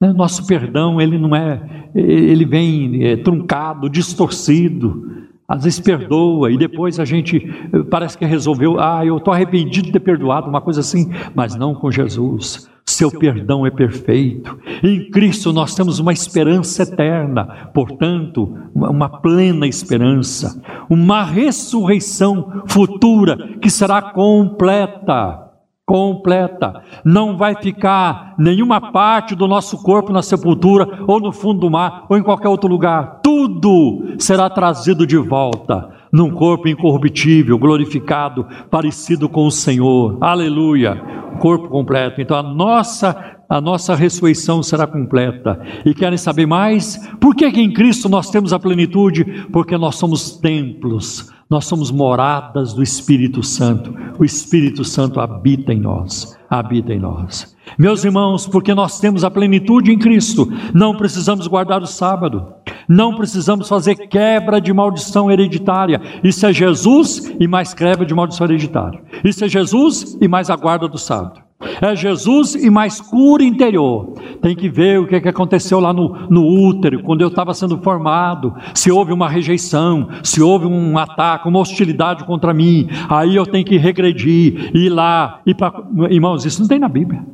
Né? Nosso perdão, ele não é, ele vem é, truncado, distorcido. Às vezes perdoa e depois a gente eh, parece que resolveu, ah, eu estou arrependido de ter perdoado, uma coisa assim, mas não com Jesus. Seu perdão é perfeito. Em Cristo nós temos uma esperança eterna, portanto, uma plena esperança, uma ressurreição futura que será completa. Completa, não vai ficar nenhuma parte do nosso corpo na sepultura, ou no fundo do mar, ou em qualquer outro lugar, tudo será trazido de volta num corpo incorruptível, glorificado, parecido com o Senhor. Aleluia! Corpo completo. Então a nossa a nossa ressurreição será completa. E querem saber mais? Por que, que em Cristo nós temos a plenitude? Porque nós somos templos, nós somos moradas do Espírito Santo. O Espírito Santo habita em nós, habita em nós. Meus irmãos, porque nós temos a plenitude em Cristo, não precisamos guardar o sábado, não precisamos fazer quebra de maldição hereditária. Isso é Jesus e mais quebra de maldição hereditária. Isso é Jesus e mais a guarda do sábado. É Jesus e mais cura interior. Tem que ver o que, que aconteceu lá no, no útero, quando eu estava sendo formado. Se houve uma rejeição, se houve um ataque, uma hostilidade contra mim. Aí eu tenho que regredir, ir lá. Ir pra... Irmãos, isso não tem na Bíblia.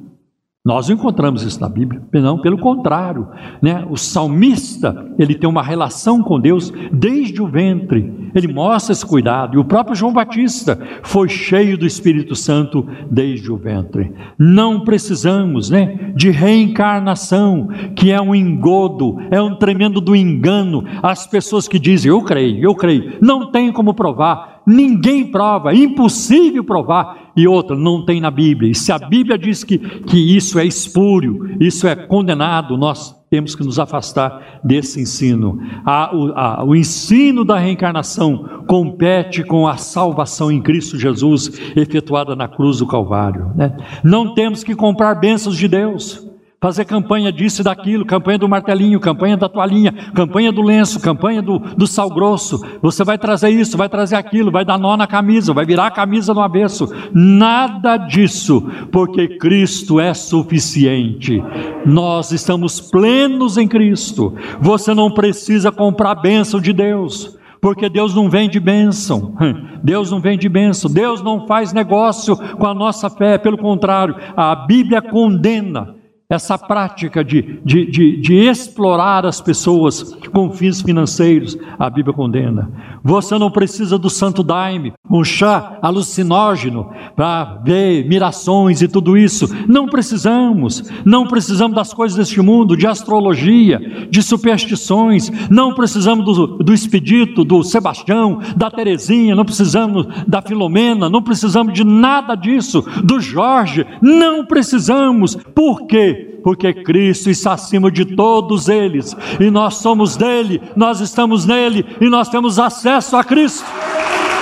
Nós não encontramos isso na Bíblia, não, pelo contrário, né? O salmista, ele tem uma relação com Deus desde o ventre. Ele mostra esse cuidado. E o próprio João Batista foi cheio do Espírito Santo desde o ventre. Não precisamos, né, de reencarnação, que é um engodo, é um tremendo do engano. As pessoas que dizem, eu creio, eu creio, não tem como provar ninguém prova, é impossível provar. E outra, não tem na Bíblia. E se a Bíblia diz que, que isso é espúrio, isso é condenado, nós temos que nos afastar desse ensino. A, o, a, o ensino da reencarnação compete com a salvação em Cristo Jesus, efetuada na cruz do Calvário. Né? Não temos que comprar bênçãos de Deus fazer campanha disso e daquilo, campanha do martelinho, campanha da toalhinha, campanha do lenço, campanha do, do sal grosso. Você vai trazer isso, vai trazer aquilo, vai dar nó na camisa, vai virar a camisa no avesso. Nada disso, porque Cristo é suficiente. Nós estamos plenos em Cristo. Você não precisa comprar a bênção de Deus porque Deus não vende bênção, Deus não vende bênção, Deus não faz negócio com a nossa fé, pelo contrário, a Bíblia condena essa prática de, de, de, de, explorar as pessoas com fins financeiros, a Bíblia condena. Você não precisa do santo daime, um chá alucinógeno para ver mirações e tudo isso. Não precisamos. Não precisamos das coisas deste mundo, de astrologia, de superstições. Não precisamos do, do expedito, do Sebastião, da Terezinha. Não precisamos da Filomena. Não precisamos de nada disso. Do Jorge. Não precisamos. Por quê? Porque Cristo está acima de todos eles, e nós somos dele, nós estamos nele, e nós temos acesso a Cristo,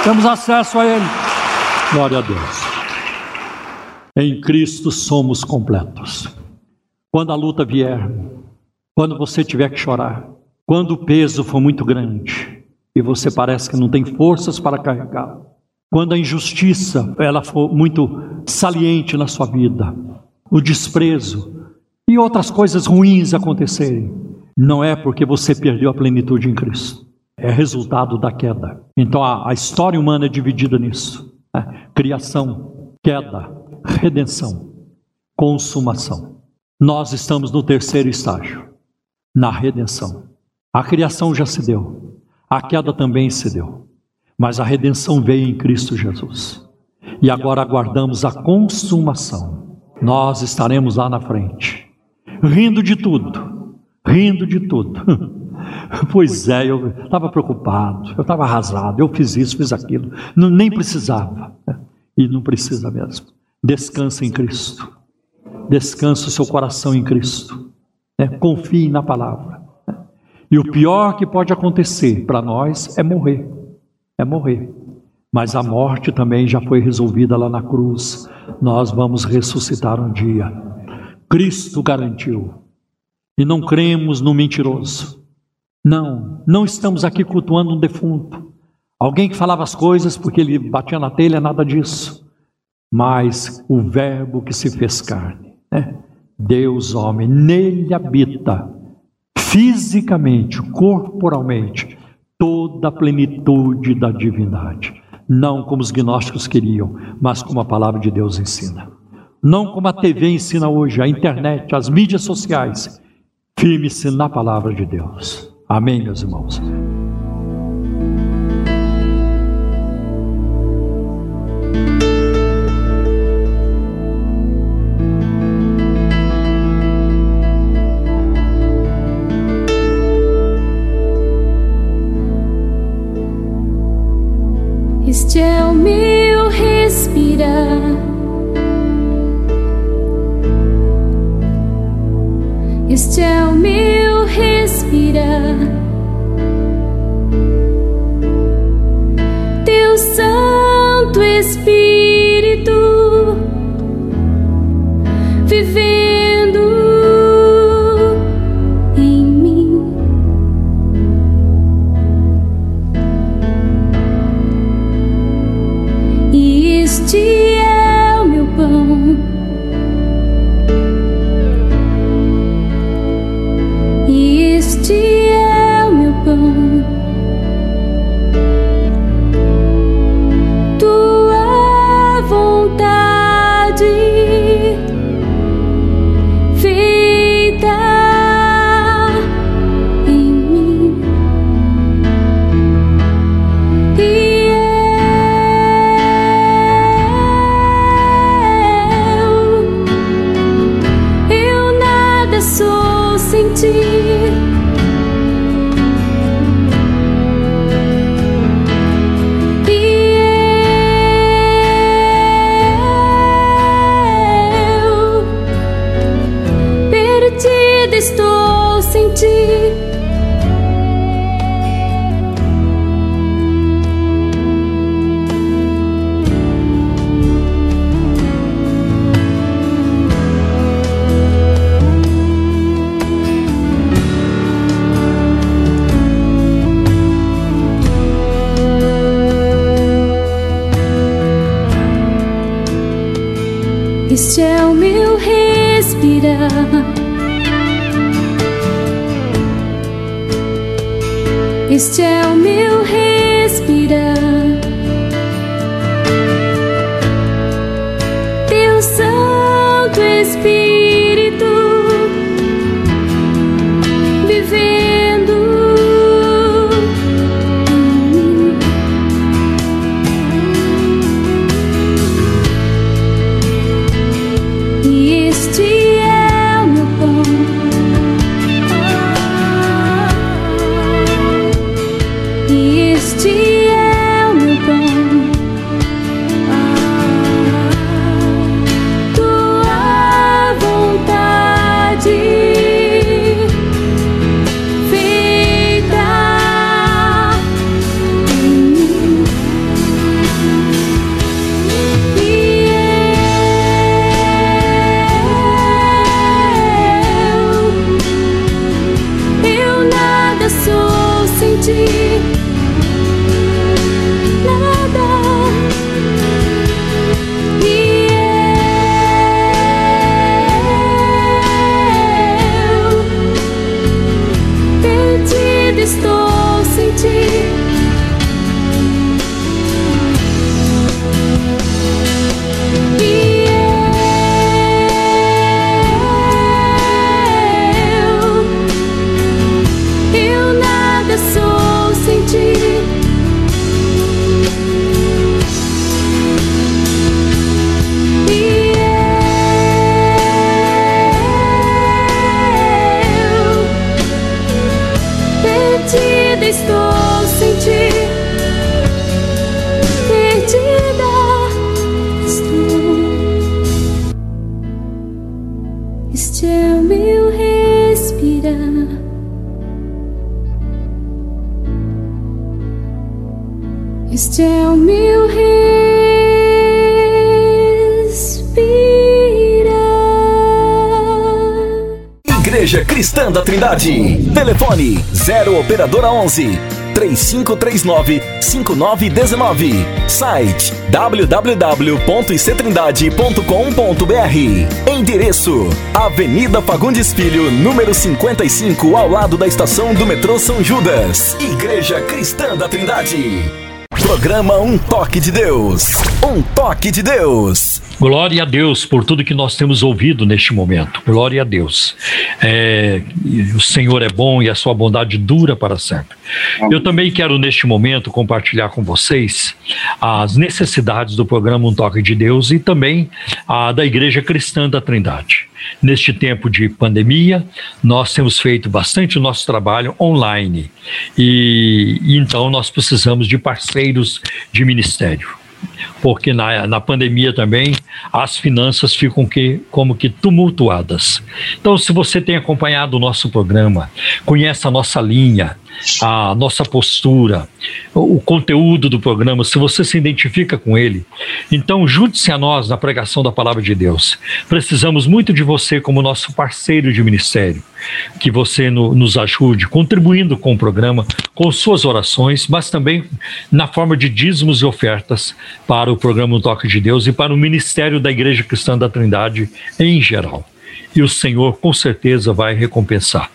temos acesso a Ele. Glória a Deus. Em Cristo somos completos. Quando a luta vier, quando você tiver que chorar, quando o peso for muito grande e você parece que não tem forças para carregar, quando a injustiça ela for muito saliente na sua vida, o desprezo, e outras coisas ruins acontecerem, não é porque você perdeu a plenitude em Cristo, é resultado da queda. Então a, a história humana é dividida nisso: né? criação, queda, redenção, consumação. Nós estamos no terceiro estágio, na redenção. A criação já se deu, a queda também se deu, mas a redenção veio em Cristo Jesus. E agora aguardamos a consumação. Nós estaremos lá na frente rindo de tudo, rindo de tudo. Pois é, eu estava preocupado, eu estava arrasado, eu fiz isso, fiz aquilo, nem precisava. E não precisa mesmo. Descansa em Cristo, descansa o seu coração em Cristo, né? confie na palavra. Né? E o pior que pode acontecer para nós é morrer, é morrer. Mas a morte também já foi resolvida lá na cruz. Nós vamos ressuscitar um dia. Cristo garantiu. E não cremos no mentiroso. Não, não estamos aqui cultuando um defunto. Alguém que falava as coisas porque ele batia na telha, nada disso. Mas o Verbo que se fez carne, né? Deus, homem, nele habita fisicamente, corporalmente, toda a plenitude da divindade. Não como os gnósticos queriam, mas como a palavra de Deus ensina não como a TV ensina hoje, a internet, as mídias sociais. Firme-se na palavra de Deus. Amém, meus irmãos. Da Trindade. Telefone 0 Operadora 11 3539 5919. Site www.ictrindade.com.br. Endereço: Avenida Fagundes Filho, número 55, ao lado da estação do metrô São Judas. Igreja Cristã da Trindade. Programa Um Toque de Deus. Um Toque de Deus. Glória a Deus por tudo que nós temos ouvido neste momento. Glória a Deus. É, o Senhor é bom e a sua bondade dura para sempre. Eu também quero, neste momento, compartilhar com vocês as necessidades do programa Um Toque de Deus e também a da Igreja Cristã da Trindade. Neste tempo de pandemia, nós temos feito bastante o nosso trabalho online e, e então nós precisamos de parceiros de ministério porque na, na pandemia também as finanças ficam que, como que tumultuadas. Então, se você tem acompanhado o nosso programa, conhece a nossa linha, a nossa postura, o conteúdo do programa, se você se identifica com ele, então junte-se a nós na pregação da palavra de Deus. Precisamos muito de você como nosso parceiro de ministério, que você no, nos ajude contribuindo com o programa, com suas orações, mas também na forma de dízimos e ofertas para o programa O Toque de Deus e para o ministério da Igreja Cristã da Trindade em geral. E o Senhor com certeza vai recompensar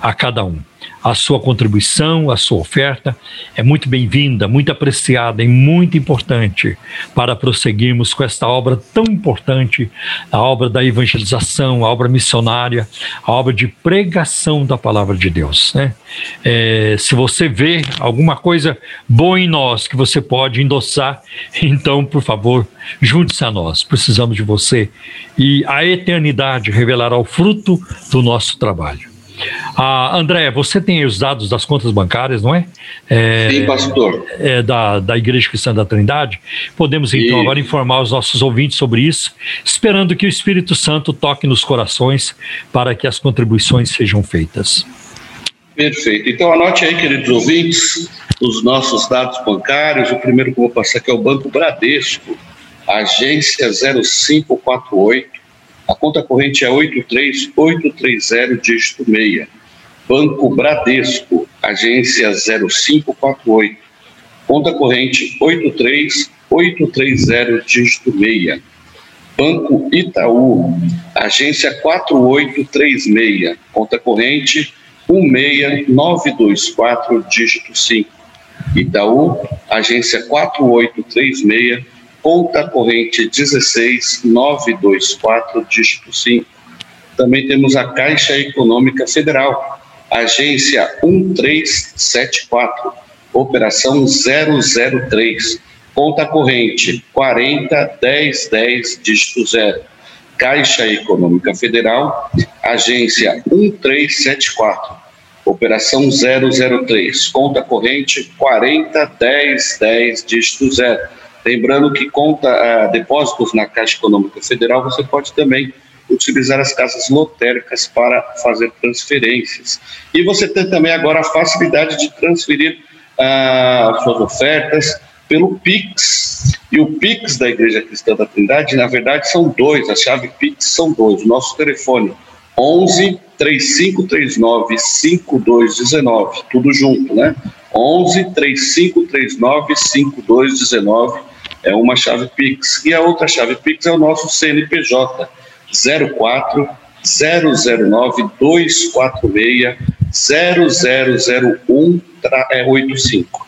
a cada um a sua contribuição, a sua oferta é muito bem-vinda, muito apreciada e muito importante para prosseguirmos com esta obra tão importante, a obra da evangelização, a obra missionária, a obra de pregação da palavra de Deus. Né? É, se você vê alguma coisa boa em nós que você pode endossar, então, por favor, junte-se a nós. Precisamos de você e a eternidade revelará o fruto do nosso trabalho. Ah, André, você tem os dados das contas bancárias, não é? é Sim, pastor. É, da, da Igreja Cristã da Trindade. Podemos então e... agora informar os nossos ouvintes sobre isso, esperando que o Espírito Santo toque nos corações para que as contribuições sejam feitas. Perfeito. Então anote aí, queridos ouvintes, os nossos dados bancários. O primeiro que eu vou passar aqui é o Banco Bradesco, agência 0548 a conta corrente é 83830, dígito 6. Banco Bradesco, agência 0548. Conta corrente 83830, dígito 6. Banco Itaú, agência 4836. Conta corrente 16924, dígito 5. Itaú, agência 4836 conta corrente 16924, dígito 5. Também temos a Caixa Econômica Federal, agência 1374, operação 003, conta corrente 40 10 10, dígito 0. Caixa Econômica Federal, agência 1374, operação 003, conta corrente 40 10 10, dígito 0 Lembrando que conta uh, depósitos na Caixa Econômica Federal, você pode também utilizar as casas lotéricas para fazer transferências. E você tem também agora a facilidade de transferir uh, suas ofertas pelo Pix. E o Pix da Igreja Cristã da Trindade, na verdade, são dois, a chave Pix são dois. O nosso telefone 11 3539 5219, tudo junto, né? 11 3539 5219 é uma chave Pix. E a outra chave Pix é o nosso CNPJ, 04 009 246 0001 85.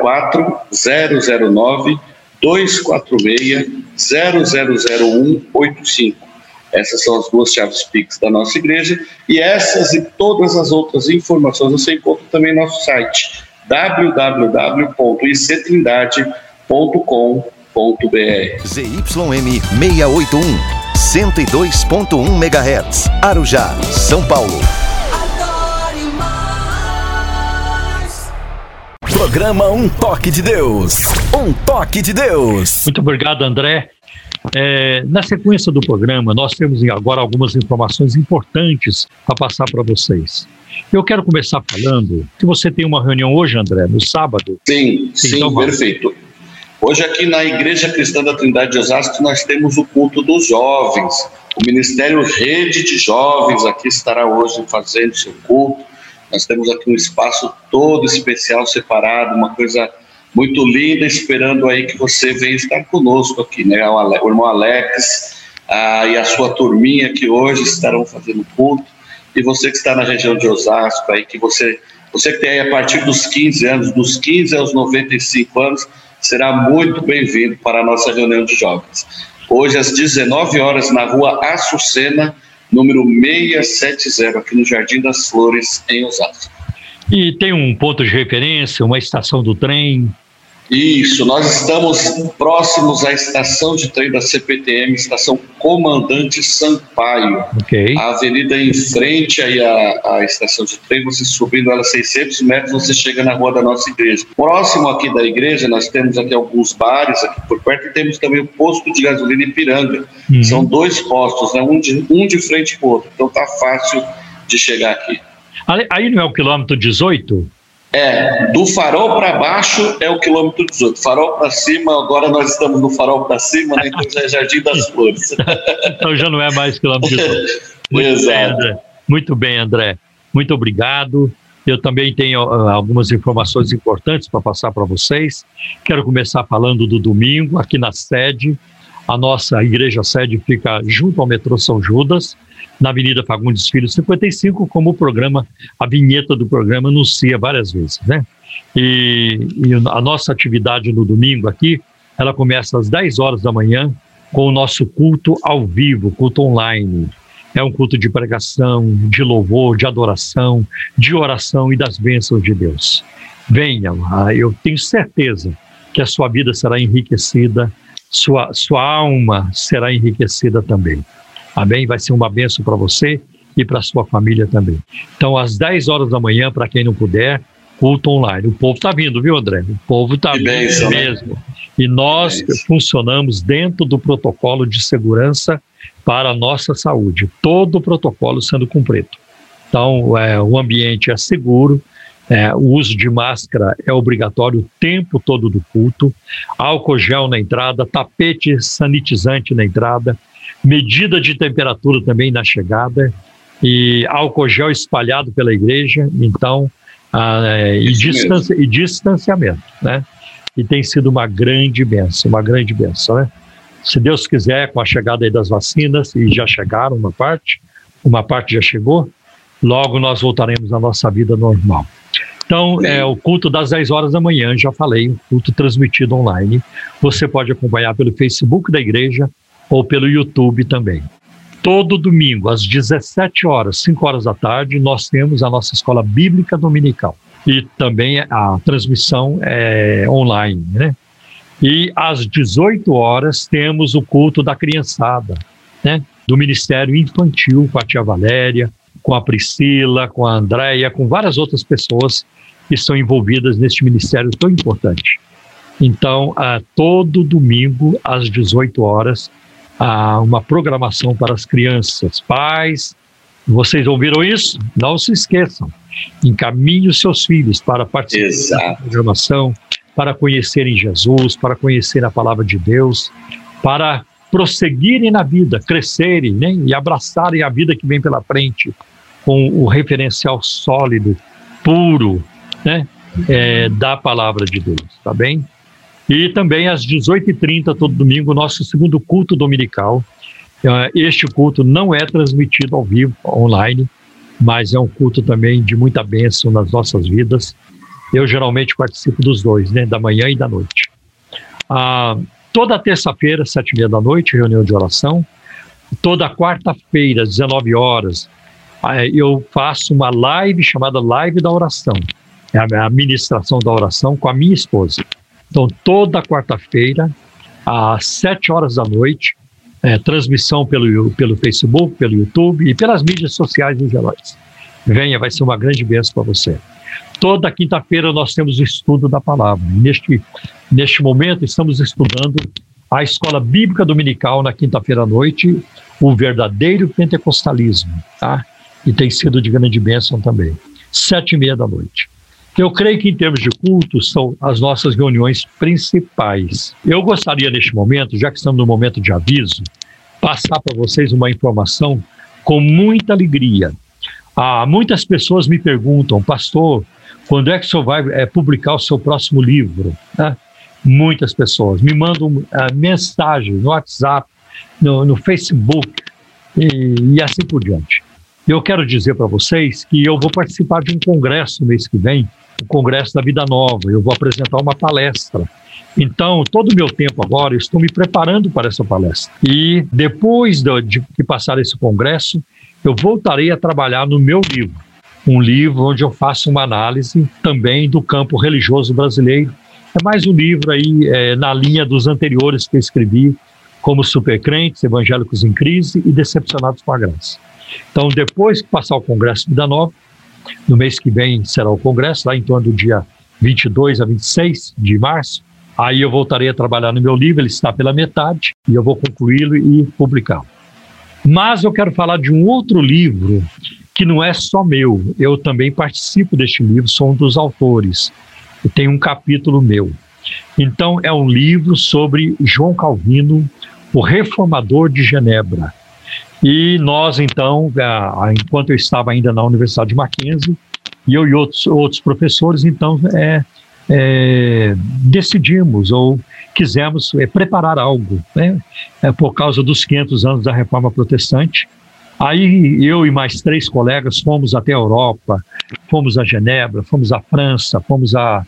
04 009 246 0001 85. Essas são as duas chaves Pix da nossa igreja e essas e todas as outras informações você encontra também no nosso site www.ictrindade.com.br. ZYM 681, 102.1 MHz, Arujá, São Paulo. Programa Um Toque de Deus. Um Toque de Deus. Muito obrigado, André. É, na sequência do programa, nós temos agora algumas informações importantes para passar para vocês. Eu quero começar falando que você tem uma reunião hoje, André, no sábado. Sim, sim, perfeito. Hoje aqui na Igreja Cristã da Trindade de Osasco nós temos o culto dos jovens. O Ministério Rede de Jovens aqui estará hoje fazendo seu culto. Nós temos aqui um espaço todo especial separado, uma coisa muito linda, esperando aí que você venha estar conosco aqui, né? O, irmão Alex ah, e a sua turminha que hoje estarão fazendo culto, e você que está na região de Osasco aí, que você, você que tem aí a partir dos 15 anos, dos 15 aos 95 anos, será muito bem-vindo para a nossa reunião de jovens. Hoje às 19 horas na rua Açucena, número 670, aqui no Jardim das Flores, em Osasco. E tem um ponto de referência, uma estação do trem, isso, nós estamos próximos à estação de trem da CPTM, estação Comandante Sampaio. Okay. A avenida em frente aí à, à estação de trem, você subindo ela 600 metros, você chega na rua da nossa igreja. Próximo aqui da igreja, nós temos aqui alguns bares aqui por perto e temos também o posto de gasolina Ipiranga. Uhum. São dois postos, né? um, de, um de frente para o outro. Então tá fácil de chegar aqui. Aí não é o quilômetro 18? É, do farol para baixo é o quilômetro 18. Farol para cima, agora nós estamos no farol para cima, né? então já é Jardim das Flores. então já não é mais quilômetro 18. Muito Exato. Bem, Muito bem, André. Muito obrigado. Eu também tenho uh, algumas informações importantes para passar para vocês. Quero começar falando do domingo, aqui na sede. A nossa igreja sede fica junto ao metrô São Judas na Avenida Fagundes Filho 55, como o programa, a vinheta do programa anuncia várias vezes, né? E, e, a nossa atividade no domingo aqui, ela começa às 10 horas da manhã com o nosso culto ao vivo, culto online. É um culto de pregação, de louvor, de adoração, de oração e das bênçãos de Deus. Venham, eu tenho certeza que a sua vida será enriquecida, sua, sua alma será enriquecida também. Amém? Vai ser uma benção para você e para sua família também. Então, às 10 horas da manhã, para quem não puder, culto online. O povo está vindo, viu, André? O povo está vindo bênção, né? mesmo. Né? E nós funcionamos dentro do protocolo de segurança para a nossa saúde, todo o protocolo sendo cumprido. Então, é, o ambiente é seguro, é, o uso de máscara é obrigatório o tempo todo do culto, álcool gel na entrada, tapete sanitizante na entrada, medida de temperatura também na chegada e álcool gel espalhado pela igreja, então, ah, é, e, distanci e, distanciamento, né? E tem sido uma grande benção, uma grande benção, né? Se Deus quiser, com a chegada das vacinas, e já chegaram uma parte, uma parte já chegou, logo nós voltaremos à nossa vida normal. Então, é o culto das 10 horas da manhã, já falei, um culto transmitido online. Você pode acompanhar pelo Facebook da igreja, ou pelo YouTube também. Todo domingo, às 17 horas, 5 horas da tarde, nós temos a nossa escola bíblica dominical. E também a transmissão é online, né? E às 18 horas temos o culto da criançada, né? Do Ministério Infantil com a tia Valéria, com a Priscila, com a Andréia, com várias outras pessoas que são envolvidas neste ministério tão importante. Então, a, todo domingo, às 18 horas, a uma programação para as crianças. Pais, vocês ouviram isso? Não se esqueçam. Encaminhe os seus filhos para participar Exato. da programação, para conhecerem Jesus, para conhecer a palavra de Deus, para prosseguirem na vida, crescerem né, e abraçarem a vida que vem pela frente com o referencial sólido, puro, né, é, da palavra de Deus, tá bem? E também às 18h30, todo domingo, nosso segundo culto dominical. É, este culto não é transmitido ao vivo, online, mas é um culto também de muita bênção nas nossas vidas. Eu geralmente participo dos dois, né, da manhã e da noite. Ah, toda terça-feira, sete e meia da noite, reunião de oração. Toda quarta-feira, às 19 horas, eu faço uma live chamada Live da Oração. É a ministração da oração com a minha esposa. Então, toda quarta-feira, às sete horas da noite, é, transmissão pelo, pelo Facebook, pelo YouTube e pelas mídias sociais em geral. Venha, vai ser uma grande bênção para você. Toda quinta-feira nós temos o estudo da palavra. Neste, neste momento, estamos estudando a Escola Bíblica Dominical na quinta-feira à noite, o verdadeiro pentecostalismo, tá? E tem sido de grande bênção também. Sete e meia da noite. Eu creio que, em termos de culto, são as nossas reuniões principais. Eu gostaria, neste momento, já que estamos no momento de aviso, passar para vocês uma informação com muita alegria. Ah, muitas pessoas me perguntam, pastor, quando é que o senhor vai é, publicar o seu próximo livro? Né? Muitas pessoas me mandam ah, mensagens no WhatsApp, no, no Facebook e, e assim por diante. Eu quero dizer para vocês que eu vou participar de um congresso mês que vem o Congresso da Vida Nova, eu vou apresentar uma palestra. Então, todo o meu tempo agora, eu estou me preparando para essa palestra. E depois de, de passar esse congresso, eu voltarei a trabalhar no meu livro. Um livro onde eu faço uma análise também do campo religioso brasileiro. É mais um livro aí é, na linha dos anteriores que eu escrevi, como Supercrentes, Evangélicos em Crise e Decepcionados com a Graça. Então, depois que passar o Congresso Vida Nova, no mês que vem será o congresso, lá em torno do dia 22 a 26 de março. Aí eu voltarei a trabalhar no meu livro, ele está pela metade, e eu vou concluí-lo e publicá-lo. Mas eu quero falar de um outro livro que não é só meu, eu também participo deste livro, sou um dos autores, e tem um capítulo meu. Então, é um livro sobre João Calvino, o reformador de Genebra. E nós, então, enquanto eu estava ainda na Universidade de Mackenzie, e eu e outros, outros professores, então, é, é, decidimos ou quisemos é, preparar algo, né, é, por causa dos 500 anos da Reforma Protestante. Aí eu e mais três colegas fomos até a Europa, fomos a Genebra, fomos à França, fomos à,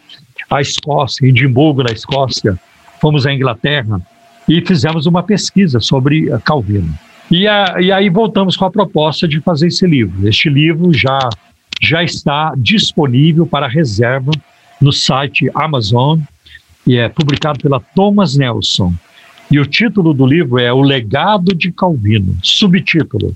à Escócia, Edimburgo, na Escócia, fomos à Inglaterra e fizemos uma pesquisa sobre Calvino. E, a, e aí voltamos com a proposta de fazer esse livro. Este livro já, já está disponível para reserva no site Amazon e é publicado pela Thomas Nelson. E o título do livro é O Legado de Calvino. Subtítulo: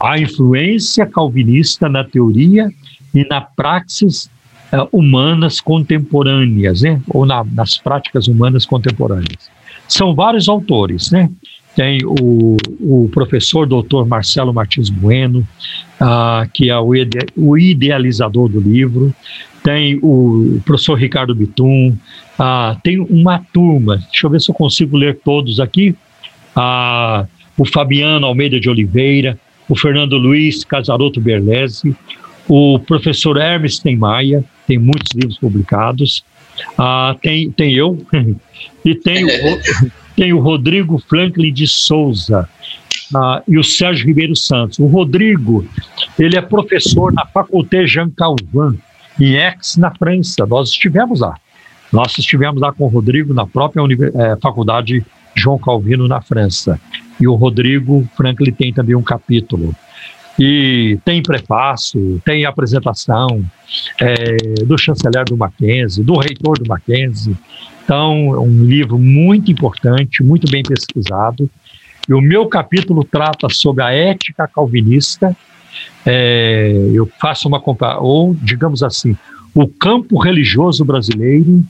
A influência calvinista na teoria e na praxis uh, humanas contemporâneas, né? ou na, nas práticas humanas contemporâneas. São vários autores, né? Tem o, o professor doutor Marcelo Martins Bueno, uh, que é o, ide, o, idealizador do livro, tem o professor Ricardo Bitum, uh, tem uma turma, deixa eu ver se eu consigo ler todos aqui, uh, o Fabiano Almeida de Oliveira, o Fernando Luiz Casaroto Berlese, o professor Hermes Maia, tem muitos livros publicados, tem, tem eu, e tem o, tem o Rodrigo Franklin de Souza uh, e o Sérgio Ribeiro Santos. O Rodrigo, ele é professor na Faculté Jean Calvin, em Aix, na França. Nós estivemos lá. Nós estivemos lá com o Rodrigo na própria é, Faculdade João Calvino, na França. E o Rodrigo Franklin tem também um capítulo. E tem prefácio, tem apresentação é, do chanceler do Mackenzie, do reitor do Mackenzie, então, é um livro muito importante, muito bem pesquisado. E o meu capítulo trata sobre a ética calvinista. É, eu faço uma comparação, ou digamos assim, o campo religioso brasileiro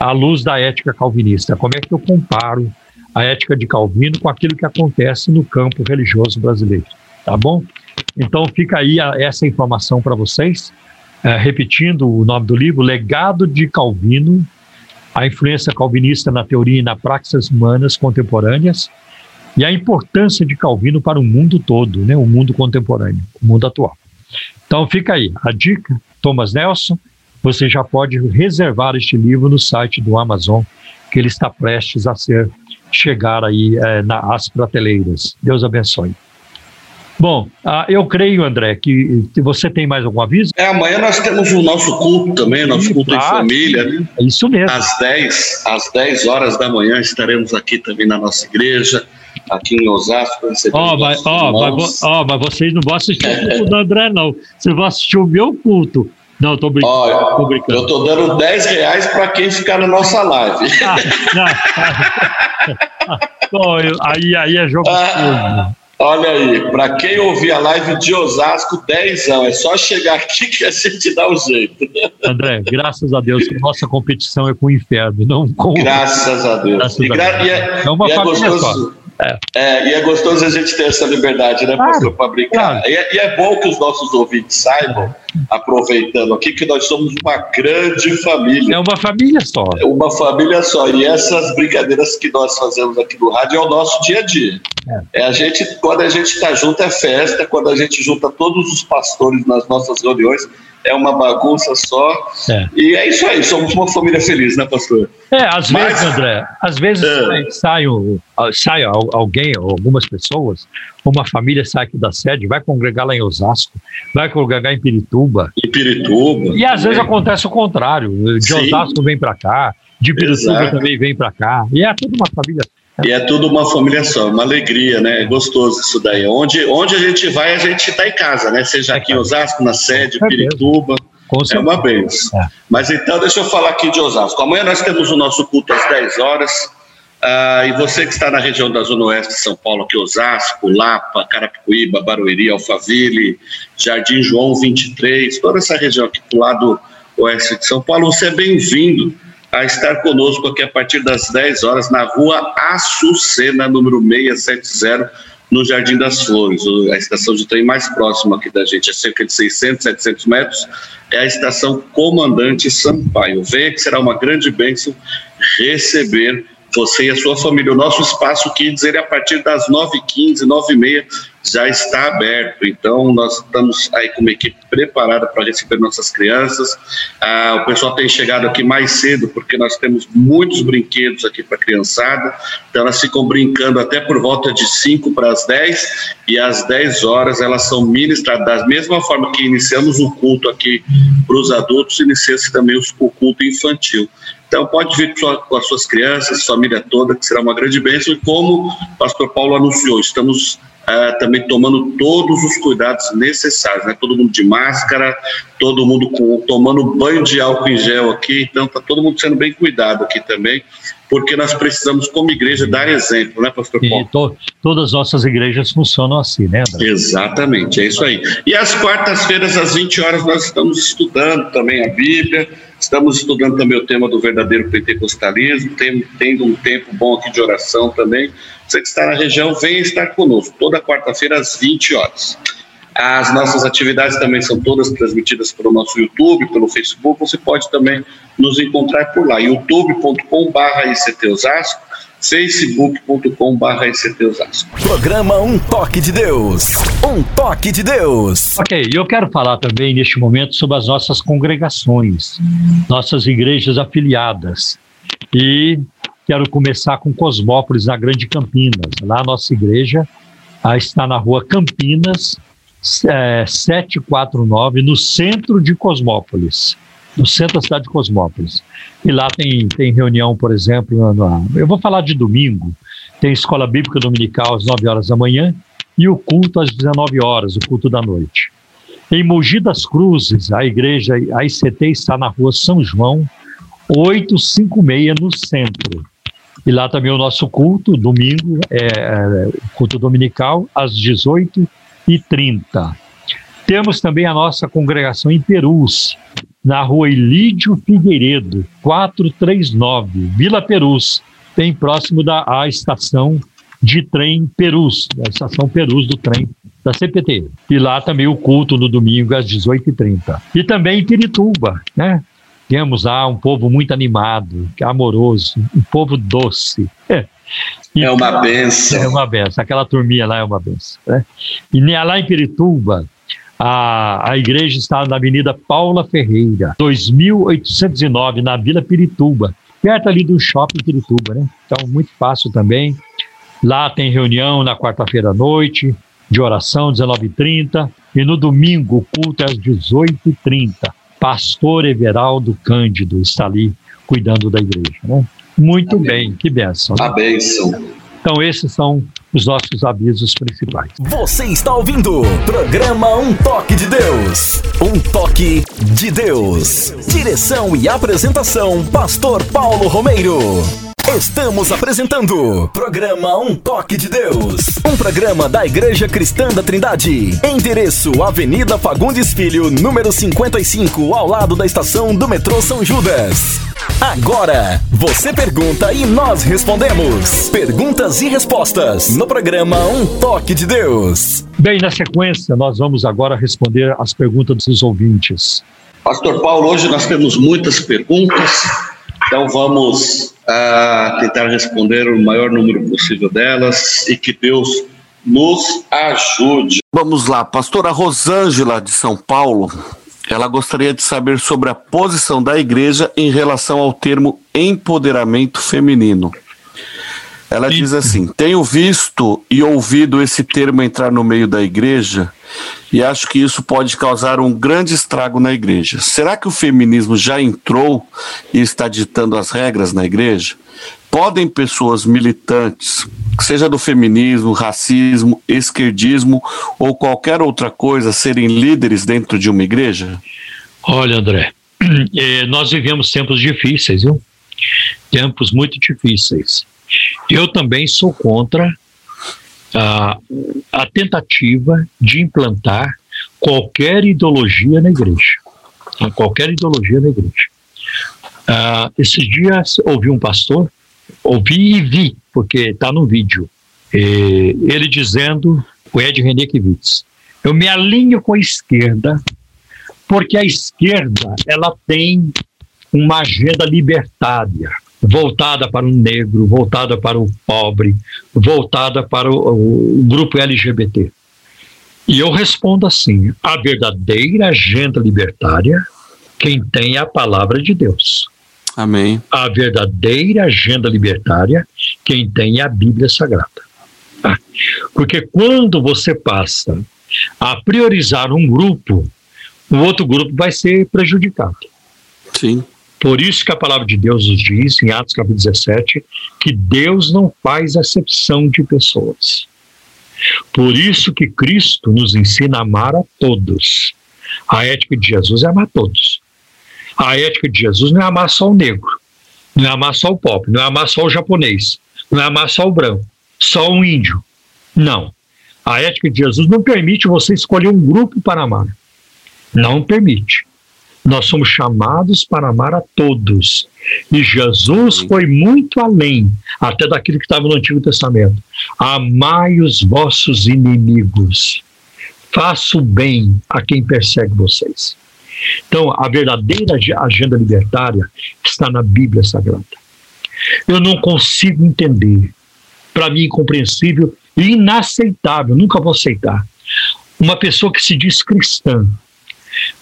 à luz da ética calvinista. Como é que eu comparo a ética de Calvino com aquilo que acontece no campo religioso brasileiro? Tá bom? Então fica aí a, essa informação para vocês. É, repetindo o nome do livro, Legado de Calvino, a influência calvinista na teoria e na praxis humanas contemporâneas. e a importância de Calvino para o mundo todo, né, o mundo contemporâneo, o mundo atual. Então fica aí a dica, Thomas Nelson, você já pode reservar este livro no site do Amazon, que ele está prestes a ser chegar aí é, nas prateleiras. Deus abençoe. Bom, ah, eu creio, André, que você tem mais algum aviso? É, amanhã nós temos o nosso culto também, nosso culto em família. É isso mesmo. Às 10, às 10 horas da manhã estaremos aqui também na nossa igreja, aqui em Osasco. Ó, oh, mas, oh, mas, oh, mas vocês não vão assistir o culto do André, não. Vocês vão assistir o meu culto. Não, tô brincando. Olha, tô brincando. Eu tô dando 10 reais para quem ficar na nossa live. Ah, não. aí, aí é jogo ah, Olha aí, para quem ouvir a live de Osasco, 10 anos. É só chegar aqui que a gente dá o um jeito. André, graças a Deus que nossa competição é com o inferno, não com Graças a Deus. Graças e, gra... E é, é uma é família gostoso... só. É. é. e é gostoso a gente ter essa liberdade, né, claro, pastor, para brincar. Claro. E, é, e, é bom que os nossos ouvintes saibam, aproveitando aqui, que nós somos uma grande família. É uma família só. É uma família só. E essas brincadeiras que nós fazemos aqui no rádio é o nosso dia a dia. É. é a gente, quando a gente está junto é festa, quando a gente junta todos os pastores nas nossas reuniões, é uma bagunça só. É. E é isso aí, somos uma família feliz, né, pastor? É, às Mas, vezes, André, às vezes é. sai, sai alguém, algumas pessoas, uma família sai aqui da sede, vai congregar lá em Osasco, vai congregar em Pirituba. Em Pirituba. E às vezes acontece o contrário, de Sim. Osasco vem para cá, de Pirituba Exato. também vem para cá, e é tudo uma família e é tudo uma família só, uma alegria, né? É gostoso isso daí. Onde, onde a gente vai, a gente está em casa, né? Seja aqui em Osasco, na sede, Pirituba. É uma benção. É. Mas então, deixa eu falar aqui de Osasco. Amanhã nós temos o nosso culto às 10 horas. Uh, e você que está na região da Zona Oeste de São Paulo, aqui Osasco, Lapa, Carapicuíba, Barueri, Alphaville, Jardim João 23, toda essa região aqui do lado oeste de São Paulo, você é bem-vindo a estar conosco aqui a partir das 10 horas na rua Açucena, número 670, no Jardim das Flores. A estação de trem mais próxima aqui da gente é cerca de 600, 700 metros. É a estação Comandante Sampaio. Venha que será uma grande bênção receber você e a sua família. O nosso espaço Kids, ele a partir das 9h15, 9h30, já está aberto. Então, nós estamos aí com uma equipe preparada para receber nossas crianças. Ah, o pessoal tem chegado aqui mais cedo, porque nós temos muitos brinquedos aqui para a criançada. Então, elas ficam brincando até por volta de 5 para as 10, e às 10 horas elas são ministradas. Da mesma forma que iniciamos o culto aqui para os adultos, inicia-se também o culto infantil. Então, pode vir com as suas crianças, família toda, que será uma grande bênção. E como o pastor Paulo anunciou, estamos uh, também tomando todos os cuidados necessários, né? Todo mundo de máscara, todo mundo com, tomando banho de álcool em gel aqui. Então, está todo mundo sendo bem cuidado aqui também, porque nós precisamos, como igreja, dar exemplo, né, pastor Paulo? E to, todas as nossas igrejas funcionam assim, né, André? Exatamente, é isso aí. E às quartas-feiras, às 20 horas, nós estamos estudando também a Bíblia Estamos estudando também o tema do verdadeiro pentecostalismo, tem, tendo um tempo bom aqui de oração também. Você que está na região, venha estar conosco, toda quarta-feira às 20 horas. As nossas atividades também são todas transmitidas pelo nosso YouTube, pelo Facebook. Você pode também nos encontrar por lá, youtube.com.br Facebook.com.br Programa Um Toque de Deus. Um Toque de Deus. Ok, eu quero falar também neste momento sobre as nossas congregações, nossas igrejas afiliadas. E quero começar com Cosmópolis, na Grande Campinas. Lá a nossa igreja está na rua Campinas, é, 749, no centro de Cosmópolis no centro da cidade de Cosmópolis. E lá tem, tem reunião, por exemplo, eu vou falar de domingo, tem escola bíblica dominical às 9 horas da manhã e o culto às 19 horas, o culto da noite. Em Mogi das Cruzes, a igreja, a ICT está na rua São João, 856 no centro. E lá também o nosso culto, domingo, é, é culto dominical, às 18h30. Temos também a nossa congregação em Perus, na rua Ilídio Figueiredo, 439, Vila Perus, bem próximo da a estação de trem Perus, da estação Perus do trem da CPT. E lá também o culto no domingo às 18h30. E também em Pirituba, né? Temos lá um povo muito animado, amoroso, um povo doce. É. E, é uma benção. É uma benção. Aquela turminha lá é uma benção. Né? E lá em Pirituba, a, a igreja está na Avenida Paula Ferreira, 2809, na Vila Pirituba, perto ali do shopping Pirituba, né? Então, muito fácil também. Lá tem reunião na quarta-feira à noite, de oração, 19h30, e no domingo o culto é às 18h30. Pastor Everaldo Cândido está ali cuidando da igreja, né? Muito Amém. bem, que benção. Né? A benção. Então, esses são os nossos avisos principais. Você está ouvindo programa Um Toque de Deus. Um Toque de Deus. Direção e apresentação: Pastor Paulo Romeiro. Estamos apresentando programa Um Toque de Deus, um programa da Igreja Cristã da Trindade. Endereço: Avenida Fagundes Filho, número 55, ao lado da estação do metrô São Judas. Agora, você pergunta e nós respondemos. Perguntas e respostas no programa Um Toque de Deus. Bem, na sequência, nós vamos agora responder as perguntas dos ouvintes. Pastor Paulo, hoje nós temos muitas perguntas, então vamos a tentar responder o maior número possível delas e que Deus nos ajude. Vamos lá, pastora Rosângela de São Paulo, ela gostaria de saber sobre a posição da igreja em relação ao termo empoderamento feminino. Ela diz assim: Tenho visto e ouvido esse termo entrar no meio da igreja e acho que isso pode causar um grande estrago na igreja. Será que o feminismo já entrou e está ditando as regras na igreja? Podem pessoas militantes, seja do feminismo, racismo, esquerdismo ou qualquer outra coisa, serem líderes dentro de uma igreja? Olha, André, eh, nós vivemos tempos difíceis, viu? Tempos muito difíceis. Eu também sou contra a, a tentativa de implantar qualquer ideologia na igreja. Qualquer ideologia na igreja. Uh, esses dias ouvi um pastor, ouvi e vi, porque está no vídeo, ele dizendo, o Ed René Kivitz, eu me alinho com a esquerda, porque a esquerda ela tem uma agenda libertária voltada para o negro, voltada para o pobre, voltada para o, o grupo LGBT. E eu respondo assim: a verdadeira agenda libertária, quem tem é a palavra de Deus. Amém. A verdadeira agenda libertária, quem tem é a Bíblia Sagrada. Tá? Porque quando você passa a priorizar um grupo, o outro grupo vai ser prejudicado. Sim. Por isso que a palavra de Deus nos diz, em Atos capítulo 17, que Deus não faz acepção de pessoas. Por isso que Cristo nos ensina a amar a todos. A ética de Jesus é amar todos. A ética de Jesus não é amar só o negro, não é amar só o pobre, não é amar só o japonês, não é amar só o branco, só o índio. Não. A ética de Jesus não permite você escolher um grupo para amar. Não permite. Nós somos chamados para amar a todos. E Jesus foi muito além, até daquilo que estava no Antigo Testamento. Amai os vossos inimigos. Faça o bem a quem persegue vocês. Então, a verdadeira agenda libertária está na Bíblia Sagrada. Eu não consigo entender, para mim, incompreensível e inaceitável, nunca vou aceitar, uma pessoa que se diz cristã,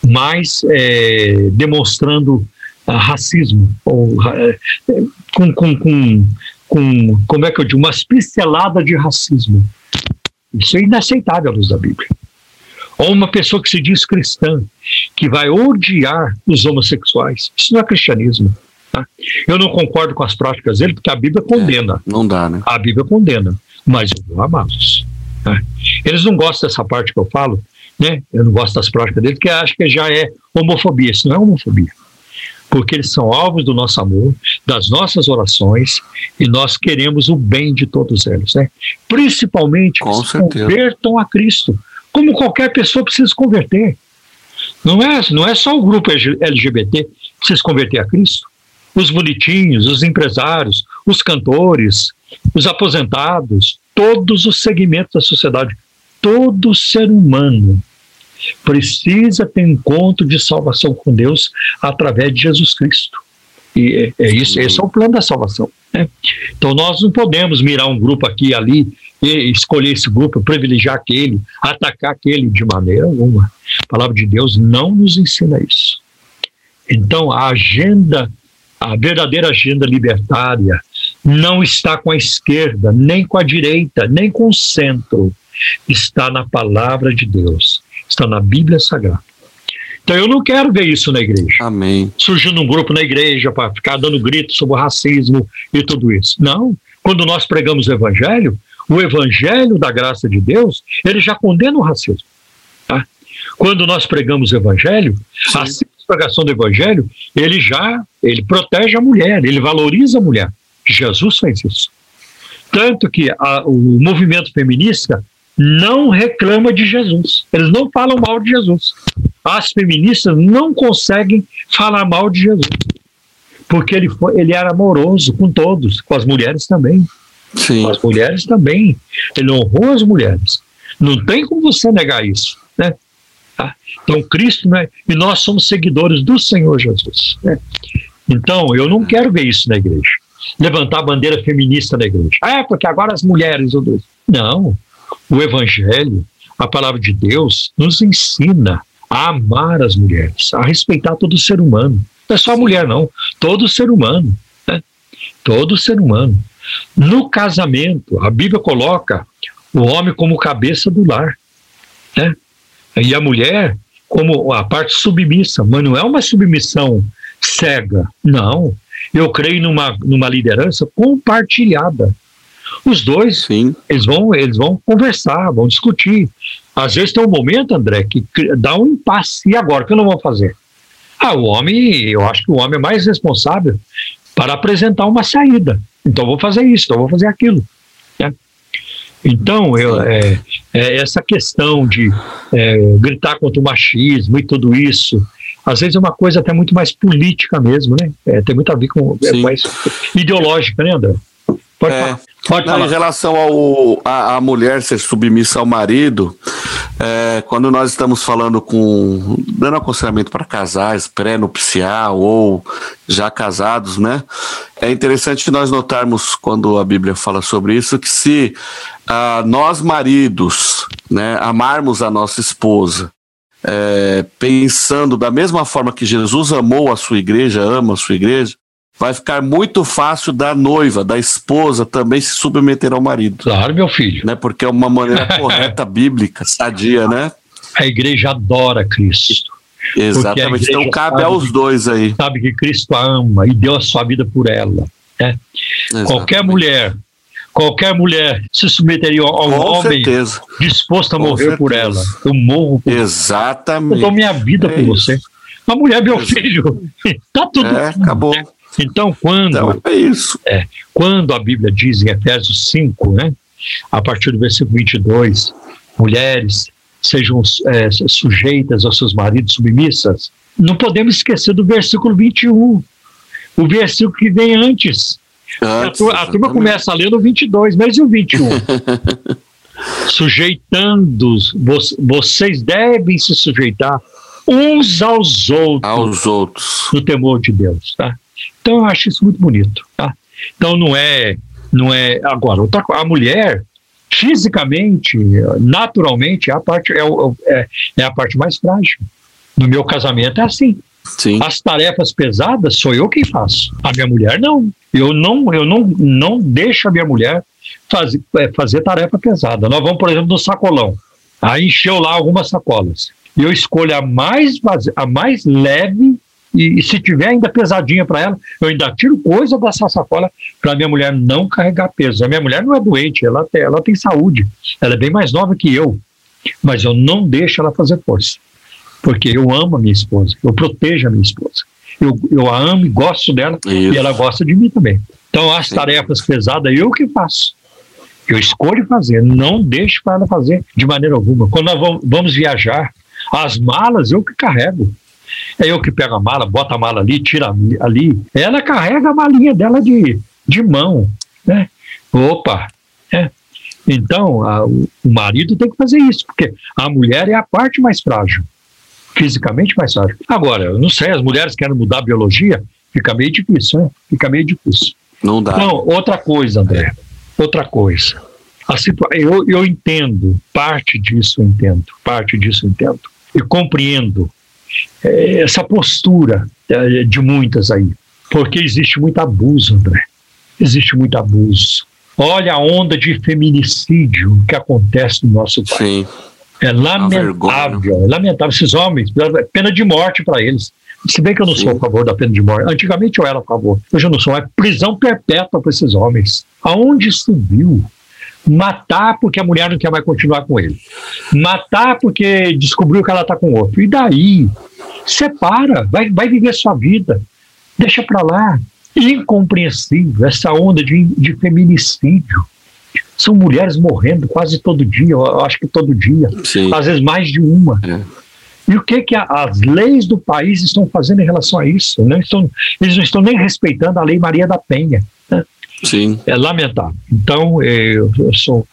mas é, demonstrando uh, racismo, ou, uh, com, com, com, com, como é que eu digo, uma pincelada de racismo. Isso é inaceitável à luz da Bíblia. Ou uma pessoa que se diz cristã, que vai odiar os homossexuais. Isso não é cristianismo. Tá? Eu não concordo com as práticas dele, porque a Bíblia condena. É, não dá, né? A Bíblia condena, mas eu vou amá-los. Tá? Eles não gostam dessa parte que eu falo, né? Eu não gosto das práticas dele, porque acho que já é homofobia. Isso não é homofobia. Porque eles são alvos do nosso amor, das nossas orações, e nós queremos o bem de todos eles, né? Principalmente que se convertam a Cristo, como qualquer pessoa precisa se converter. Não é, não é só o grupo LGBT que precisa se converter a Cristo. Os bonitinhos, os empresários, os cantores, os aposentados, todos os segmentos da sociedade todo ser humano precisa ter encontro de salvação com Deus através de Jesus Cristo. E é, é isso, esse é o plano da salvação. Né? Então nós não podemos mirar um grupo aqui e ali e escolher esse grupo, privilegiar aquele, atacar aquele de maneira alguma. A palavra de Deus não nos ensina isso. Então a agenda, a verdadeira agenda libertária, não está com a esquerda, nem com a direita, nem com o centro. Está na palavra de Deus, está na Bíblia Sagrada. Então eu não quero ver isso na igreja. Amém. Surgindo um grupo na igreja para ficar dando gritos sobre o racismo e tudo isso. Não. Quando nós pregamos o evangelho, o evangelho da graça de Deus, ele já condena o racismo. Tá? Quando nós pregamos o evangelho, Sim. a simples pregação do evangelho, ele já ele protege a mulher, ele valoriza a mulher. Jesus fez isso. Tanto que a, o movimento feminista não reclama de Jesus. Eles não falam mal de Jesus. As feministas não conseguem falar mal de Jesus. Porque ele, foi, ele era amoroso com todos, com as mulheres também. Sim. Com as mulheres também. Ele honrou as mulheres. Não tem como você negar isso. Né? Tá? Então, Cristo, né? e nós somos seguidores do Senhor Jesus. Né? Então, eu não quero ver isso na igreja. Levantar a bandeira feminista na igreja. Ah, é, porque agora as mulheres. Não. O Evangelho, a palavra de Deus, nos ensina a amar as mulheres, a respeitar todo ser humano. Não é só a mulher, não. Todo ser humano. Né? Todo ser humano. No casamento, a Bíblia coloca o homem como cabeça do lar. Né? E a mulher como a parte submissa. Mas não é uma submissão cega. Não. Eu creio numa, numa liderança compartilhada. Os dois, Sim. eles vão, eles vão conversar, vão discutir. Às vezes tem um momento, André, que dá um impasse. E agora, o que eu não vou fazer? Ah, o homem, eu acho que o homem é mais responsável para apresentar uma saída. Então, vou fazer isso, então, vou fazer aquilo. Né? Então, eu, é, é, essa questão de é, gritar contra o machismo e tudo isso, às vezes é uma coisa até muito mais política mesmo, né? É, tem muito a ver com é, mais ideológica, né, André? Pode é, falar. Pode falar. Em relação ao a, a, mulher ser submissa ao marido, é, quando nós estamos falando com dando aconselhamento para casais pré-nupcial ou já casados, né? É interessante nós notarmos quando a Bíblia fala sobre isso que se ah, nós maridos, né, amarmos a nossa esposa é, pensando da mesma forma que Jesus amou a sua igreja, ama a sua igreja, vai ficar muito fácil da noiva, da esposa também se submeter ao marido. Claro, meu filho. Né? Porque é uma maneira correta, bíblica, sadia, né? A igreja adora Cristo. Exatamente. Então cabe aos dois aí. Sabe que Cristo a ama e deu a sua vida por ela. Né? Qualquer mulher, qualquer mulher se submeteria ao Com homem certeza. disposto a Com morrer certeza. por ela. Eu morro por Exatamente. Eu dou minha vida é por isso. você. A mulher, meu filho, tá tudo. É, acabou. Né? Então, quando, então, é isso. É, quando a Bíblia diz em Efésios 5, né, a partir do versículo 22, mulheres sejam é, sujeitas aos seus maridos submissas, não podemos esquecer do versículo 21, o versículo que vem antes. a turma começa a ler no 22, mas e o 21? Sujeitando, vocês devem se sujeitar uns aos outros. Aos outros. No temor de Deus, tá? Então eu acho isso muito bonito, tá? Então não é, não é agora outra, a mulher fisicamente, naturalmente, é a parte é, é, é a parte mais frágil. No meu casamento é assim. Sim. As tarefas pesadas sou eu quem faço. A minha mulher não. Eu não, eu não, não deixo a minha mulher fazer, é, fazer tarefa pesada. Nós vamos, por exemplo, no sacolão. Aí encheu lá algumas sacolas. E eu escolho a mais, a mais leve e, e se tiver ainda pesadinha para ela, eu ainda tiro coisa dessa sacola para minha mulher não carregar peso. A minha mulher não é doente, ela tem, ela tem saúde, ela é bem mais nova que eu, mas eu não deixo ela fazer força, porque eu amo a minha esposa, eu protejo a minha esposa. Eu, eu a amo e gosto dela Isso. e ela gosta de mim também. Então, as Sim. tarefas pesadas eu que faço. Eu escolho fazer, não deixo para ela fazer de maneira alguma. Quando nós vamos viajar, as malas eu que carrego. É eu que pego a mala, bota a mala ali, tira ali. Ela carrega a malinha dela de, de mão, né? Opa, é. Então, a, o marido tem que fazer isso, porque a mulher é a parte mais frágil, fisicamente mais frágil. Agora, eu não sei, as mulheres querem mudar a biologia, fica meio difícil, né? Fica meio difícil. Não dá. Não, outra coisa, André. Outra coisa. A situa eu, eu entendo, parte disso eu entendo, parte disso eu entendo. E compreendo é, essa postura é, de muitas aí. Porque existe muito abuso, André. Existe muito abuso. Olha a onda de feminicídio que acontece no nosso país. Sim. É lamentável, é lamentável. Esses homens, pena de morte para eles. Se bem que eu não Sim. sou a favor da pena de morte. Antigamente eu era a favor. Hoje eu não sou. É prisão perpétua para esses homens. Aonde viu? Matar porque a mulher não quer mais continuar com ele. Matar porque descobriu que ela está com outro. E daí? Separa, vai, vai viver sua vida. Deixa para lá. Incompreensível essa onda de, de feminicídio. São mulheres morrendo quase todo dia, eu acho que todo dia. Sim. Às vezes mais de uma. É. E o que, que a, as leis do país estão fazendo em relação a isso? Não estão, eles não estão nem respeitando a Lei Maria da Penha. Né? Sim. É lamentável. Então, é, eu, eu, sou,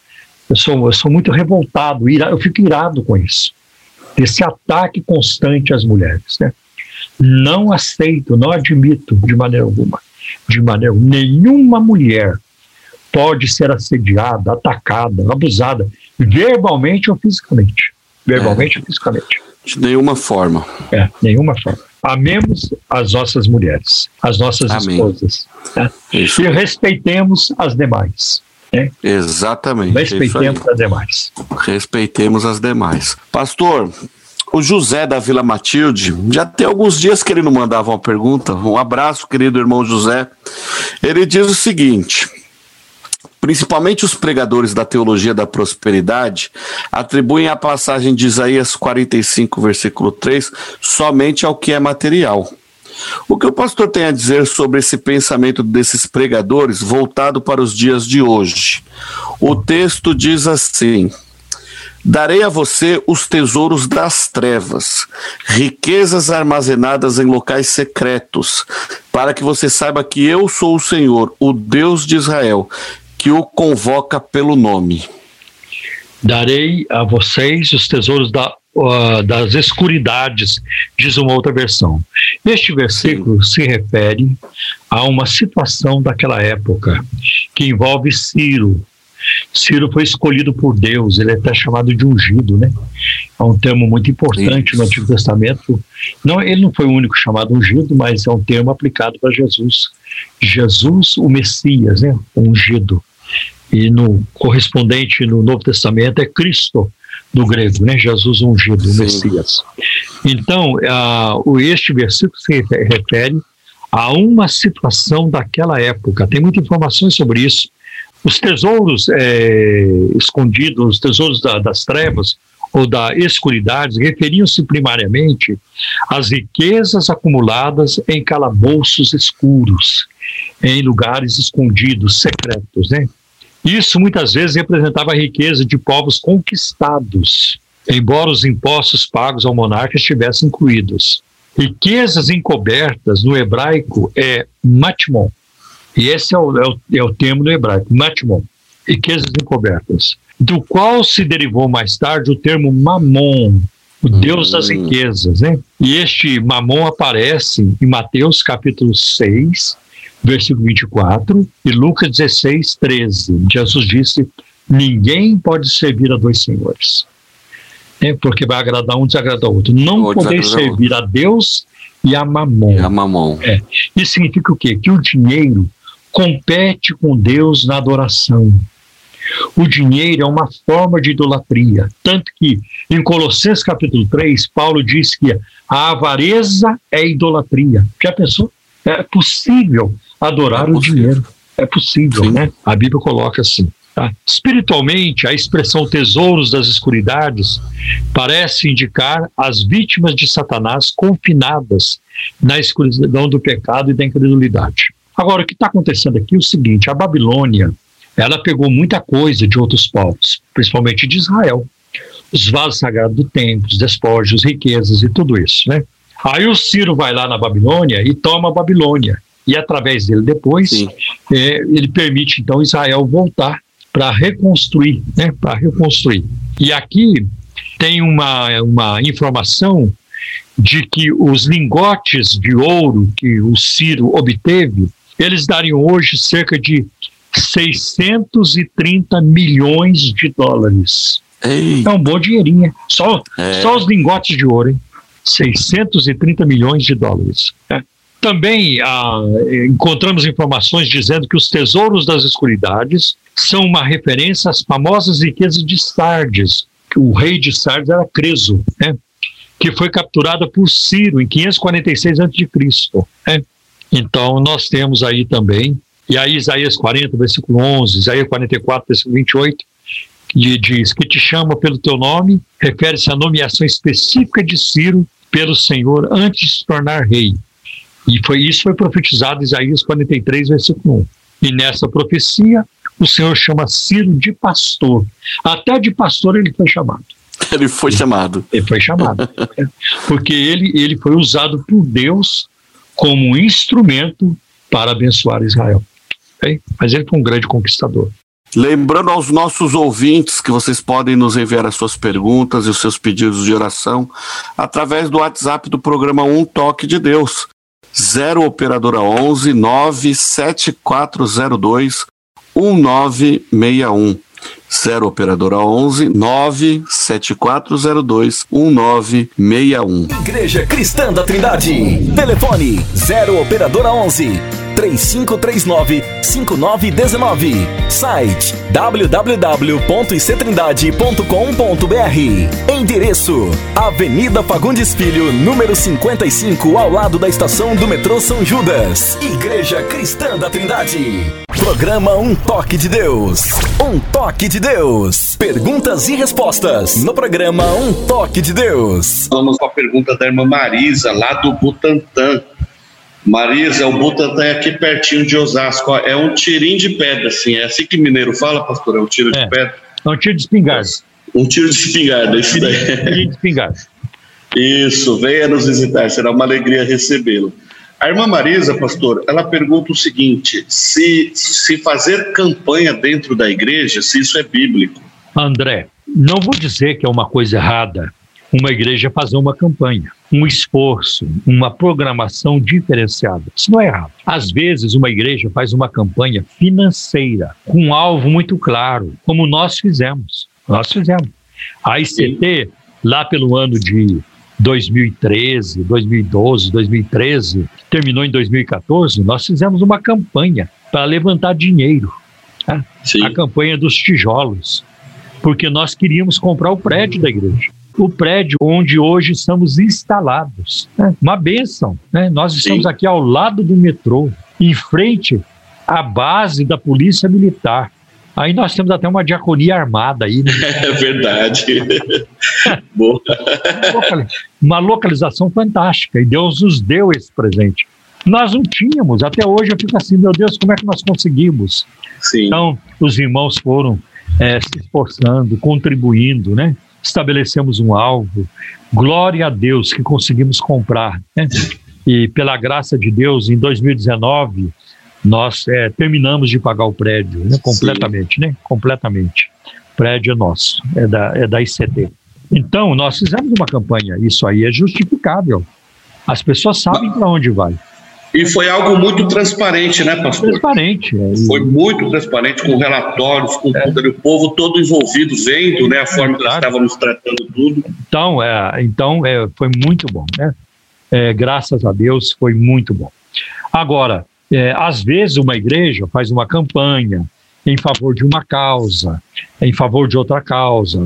eu, sou, eu sou muito revoltado, ira, eu fico irado com isso. Esse ataque constante às mulheres. Né? Não aceito, não admito de maneira alguma. De maneira nenhuma mulher pode ser assediada, atacada, abusada, verbalmente ou fisicamente. Verbalmente é. ou fisicamente. De nenhuma forma. É, nenhuma forma. Amemos as nossas mulheres, as nossas Amém. esposas. Né? E respeitemos as demais. Né? Exatamente. Respeitemos as demais. Respeitemos as demais. Pastor, o José da Vila Matilde, já tem alguns dias que ele não mandava uma pergunta. Um abraço, querido irmão José. Ele diz o seguinte: principalmente os pregadores da teologia da prosperidade, atribuem a passagem de Isaías 45, versículo 3, somente ao que é material. O que o pastor tem a dizer sobre esse pensamento desses pregadores voltado para os dias de hoje? O texto diz assim: Darei a você os tesouros das trevas, riquezas armazenadas em locais secretos, para que você saiba que eu sou o Senhor, o Deus de Israel, que o convoca pelo nome. Darei a vocês os tesouros da, uh, das escuridades, diz uma outra versão. Este versículo Sim. se refere a uma situação daquela época que envolve Ciro. Ciro foi escolhido por Deus, ele é até chamado de ungido, né? É um termo muito importante Isso. no Antigo Testamento. Não, ele não foi o único chamado ungido, mas é um termo aplicado para Jesus. Jesus, o Messias, né? Ungido e no correspondente no Novo Testamento é Cristo do grego, né? Jesus ungido, o Messias. Então, uh, este versículo se refere a uma situação daquela época. Tem muitas informações sobre isso. Os tesouros é, escondidos, os tesouros da, das trevas ou da escuridade referiam-se primariamente às riquezas acumuladas em calabouços escuros, em lugares escondidos, secretos, né? Isso muitas vezes representava a riqueza de povos conquistados, embora os impostos pagos ao monarca estivessem incluídos. Riquezas encobertas no hebraico é matmon. E esse é o, é o, é o termo no hebraico, matmon. Riquezas encobertas. Do qual se derivou mais tarde o termo mamon, o Deus das hum. riquezas, né? E este mamon aparece em Mateus capítulo 6, versículo 24, e Lucas 16, 13. Jesus disse: Ninguém pode servir a dois senhores, é, porque vai agradar um e desagradar o outro. Não podeis servir a Deus e a mamon. E a mamon. É. Isso significa o quê? Que o dinheiro compete com Deus na adoração. O dinheiro é uma forma de idolatria. Tanto que em Colossenses capítulo 3, Paulo diz que a avareza é idolatria. Já pensou? É possível adorar é o dinheiro. É possível, Sim. né? A Bíblia coloca assim. Tá? Espiritualmente, a expressão tesouros das escuridades parece indicar as vítimas de Satanás confinadas na escuridão do pecado e da incredulidade. Agora, o que está acontecendo aqui é o seguinte: a Babilônia ela pegou muita coisa de outros povos, principalmente de Israel. Os vasos sagrados do templo, os despojos, riquezas e tudo isso, né? Aí o Ciro vai lá na Babilônia e toma a Babilônia e através dele depois é, ele permite então Israel voltar para reconstruir, né, para reconstruir. E aqui tem uma, uma informação de que os lingotes de ouro que o Ciro obteve eles dariam hoje cerca de 630 milhões de dólares. Ei, É um bom dinheirinho. Só, É. só os lingotes de ouro, hein? 630 milhões de dólares. né? Também ah, encontramos informações dizendo que os tesouros das escuridades são uma referência às famosas riquezas de Sardes, o rei de Sardes era Creso, né? que foi capturada por Ciro em 546 a.C. Né? Então, nós temos aí também, e aí Isaías 40, versículo 11, Isaías 44, versículo 28, que diz que te chama pelo teu nome, refere-se à nomeação específica de Ciro pelo Senhor antes de se tornar rei. E foi isso foi profetizado em Isaías 43, versículo 1. E nessa profecia, o Senhor chama Ciro de pastor. Até de pastor ele foi chamado. ele foi chamado. Ele foi chamado. Porque ele, ele foi usado por Deus como um instrumento para abençoar Israel. ok? Mas ele foi um grande conquistador. Lembrando aos nossos ouvintes que vocês podem nos enviar as suas perguntas e os seus pedidos de oração através do WhatsApp do programa Um Toque de Deus. 0 operadora 11 97402 1961. 0 operadora 11 97402 1961. Igreja Cristã da Trindade. Telefone 0 operadora 11 3539 5919. Site www.ictrindade.com.br. Endereço: Avenida Fagundes Filho, número 55, ao lado da estação do metrô São Judas. Igreja Cristã da Trindade. Programa Um Toque de Deus. Um Toque de Deus. Perguntas e respostas no programa Um Toque de Deus. Vamos com a pergunta da irmã Marisa, lá do Butantã. Marisa, o Butantã é aqui pertinho de Osasco. É um tirinho de pedra, assim. É assim que mineiro fala, pastor? É um tiro É. de pedra? Não tinha de espingarda. Um tiro de espingarda, isso daí. Tinha de espingarda. Isso, venha nos visitar, será uma alegria recebê-lo. A irmã Marisa, pastor, ela pergunta o seguinte: se, se fazer campanha dentro da igreja, se isso é bíblico. André, não vou dizer que é uma coisa errada uma igreja fazer uma campanha, um esforço, uma programação diferenciada. Isso não é errado. Às vezes, uma igreja faz uma campanha financeira, com um alvo muito claro, como nós fizemos. Nós fizemos. A ICT, lá pelo ano de 2013, 2012, 2013, terminou em 2014, nós fizemos uma campanha para levantar dinheiro. né? A campanha dos tijolos, porque nós queríamos comprar o prédio da igreja. O prédio onde hoje estamos instalados. né? Uma bênção. Né? Nós estamos Sim. aqui ao lado do metrô, em frente à base da Polícia Militar. Aí nós temos até uma diaconia armada aí, né? É verdade. Boa. Uma localização fantástica e Deus nos deu esse presente. Nós não tínhamos, até hoje eu fico assim, meu Deus, como é que nós conseguimos? Sim. Então, os irmãos foram eh, se esforçando, contribuindo, né? Estabelecemos um alvo. Glória a Deus que conseguimos comprar, né? E pela graça de Deus, em 2019, nós eh, terminamos de pagar o prédio, né? Completamente, né? Completamente. O prédio é nosso, é da, é da ICT. Então, nós fizemos uma campanha, isso aí é justificável. As pessoas sabem para onde vai. E foi algo muito transparente, né, pastor? Transparente. é, Foi muito transparente, com relatórios, com ali, o povo todo envolvido, vendo né, a forma que Claro. estávamos tratando tudo. Então, é, então é, foi muito bom, né? É, graças a Deus foi muito bom. Agora, é, às vezes uma igreja faz uma campanha em favor de uma causa, em favor de outra causa,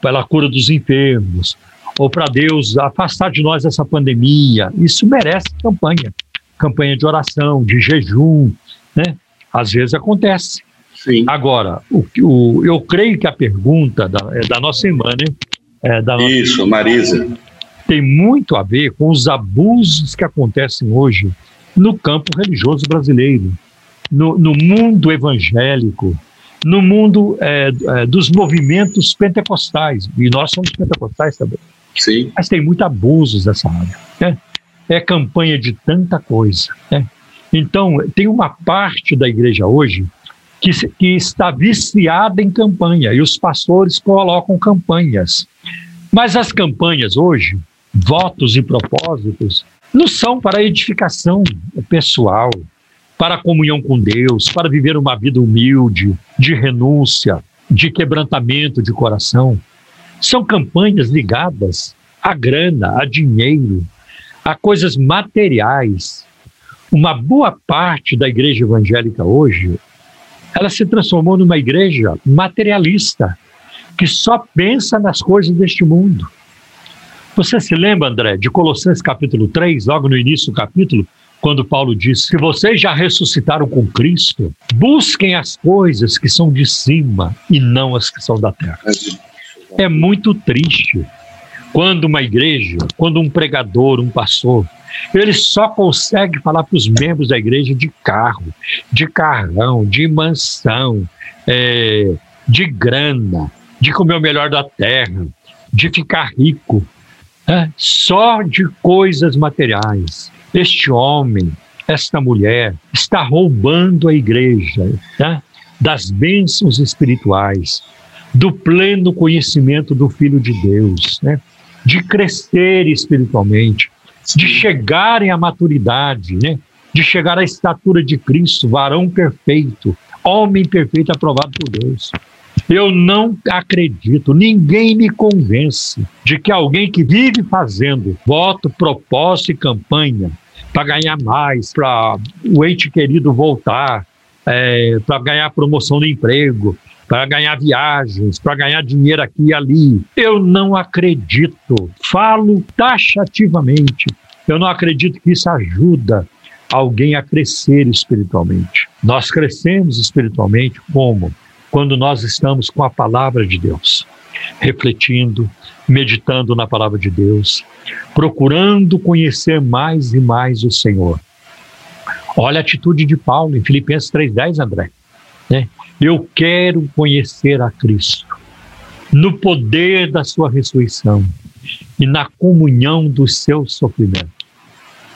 pela cura dos enfermos, ou para Deus afastar de nós essa pandemia. Isso merece campanha, campanha de oração, de jejum, né? Às vezes acontece. Sim. Agora, o, o, eu creio que a pergunta da, é da nossa irmã, né? É, da nossa Isso, Marisa. tem muito a ver com os abusos que acontecem hoje no campo religioso brasileiro, no, no mundo evangélico, no mundo é, é, dos movimentos pentecostais. E nós somos pentecostais também. Sim. Mas tem muito abusos dessa área. Né? É campanha de tanta coisa. Né? Então, tem uma parte da igreja hoje que, que está viciada em campanha e os pastores colocam campanhas. Mas as campanhas hoje, votos e propósitos, não são para edificação pessoal, para a comunhão com Deus, para viver uma vida humilde, de renúncia, de quebrantamento de coração. São campanhas ligadas à grana, a dinheiro, a coisas materiais. Uma boa parte da igreja evangélica hoje, ela se transformou numa igreja materialista, que só pensa nas coisas deste mundo. Você se lembra, André, de Colossenses capítulo 3, logo no início do capítulo, quando Paulo diz: Se vocês já ressuscitaram com Cristo, busquem as coisas que são de cima e não as que são da terra. É muito triste quando uma igreja, quando um pregador, um pastor, ele só consegue falar para os membros da igreja de carro, de carrão, de mansão, é, de grana, de comer o melhor da terra, de ficar rico, é, só de coisas materiais. Este homem, esta mulher, está roubando a igreja tá? das bênçãos espirituais, do pleno conhecimento do Filho de Deus, né? De crescer espiritualmente, de chegarem à maturidade, né? de chegar à estatura de Cristo, varão perfeito, homem perfeito aprovado por Deus. Eu não acredito, ninguém me convence de que alguém que vive fazendo voto, propósito e campanha para ganhar mais, para o ente querido voltar, é, para ganhar promoção de emprego, para ganhar viagens, para ganhar dinheiro aqui e ali. Eu não acredito. Falo taxativamente. Eu não acredito que isso ajuda alguém a crescer espiritualmente. Nós crescemos espiritualmente como? quando nós estamos com a palavra de Deus, refletindo, meditando na palavra de Deus, procurando conhecer mais e mais o Senhor. Olha a atitude de Paulo em Filipenses 3,10, André. Né? Eu quero conhecer a Cristo no poder da sua ressurreição e na comunhão do seu sofrimento.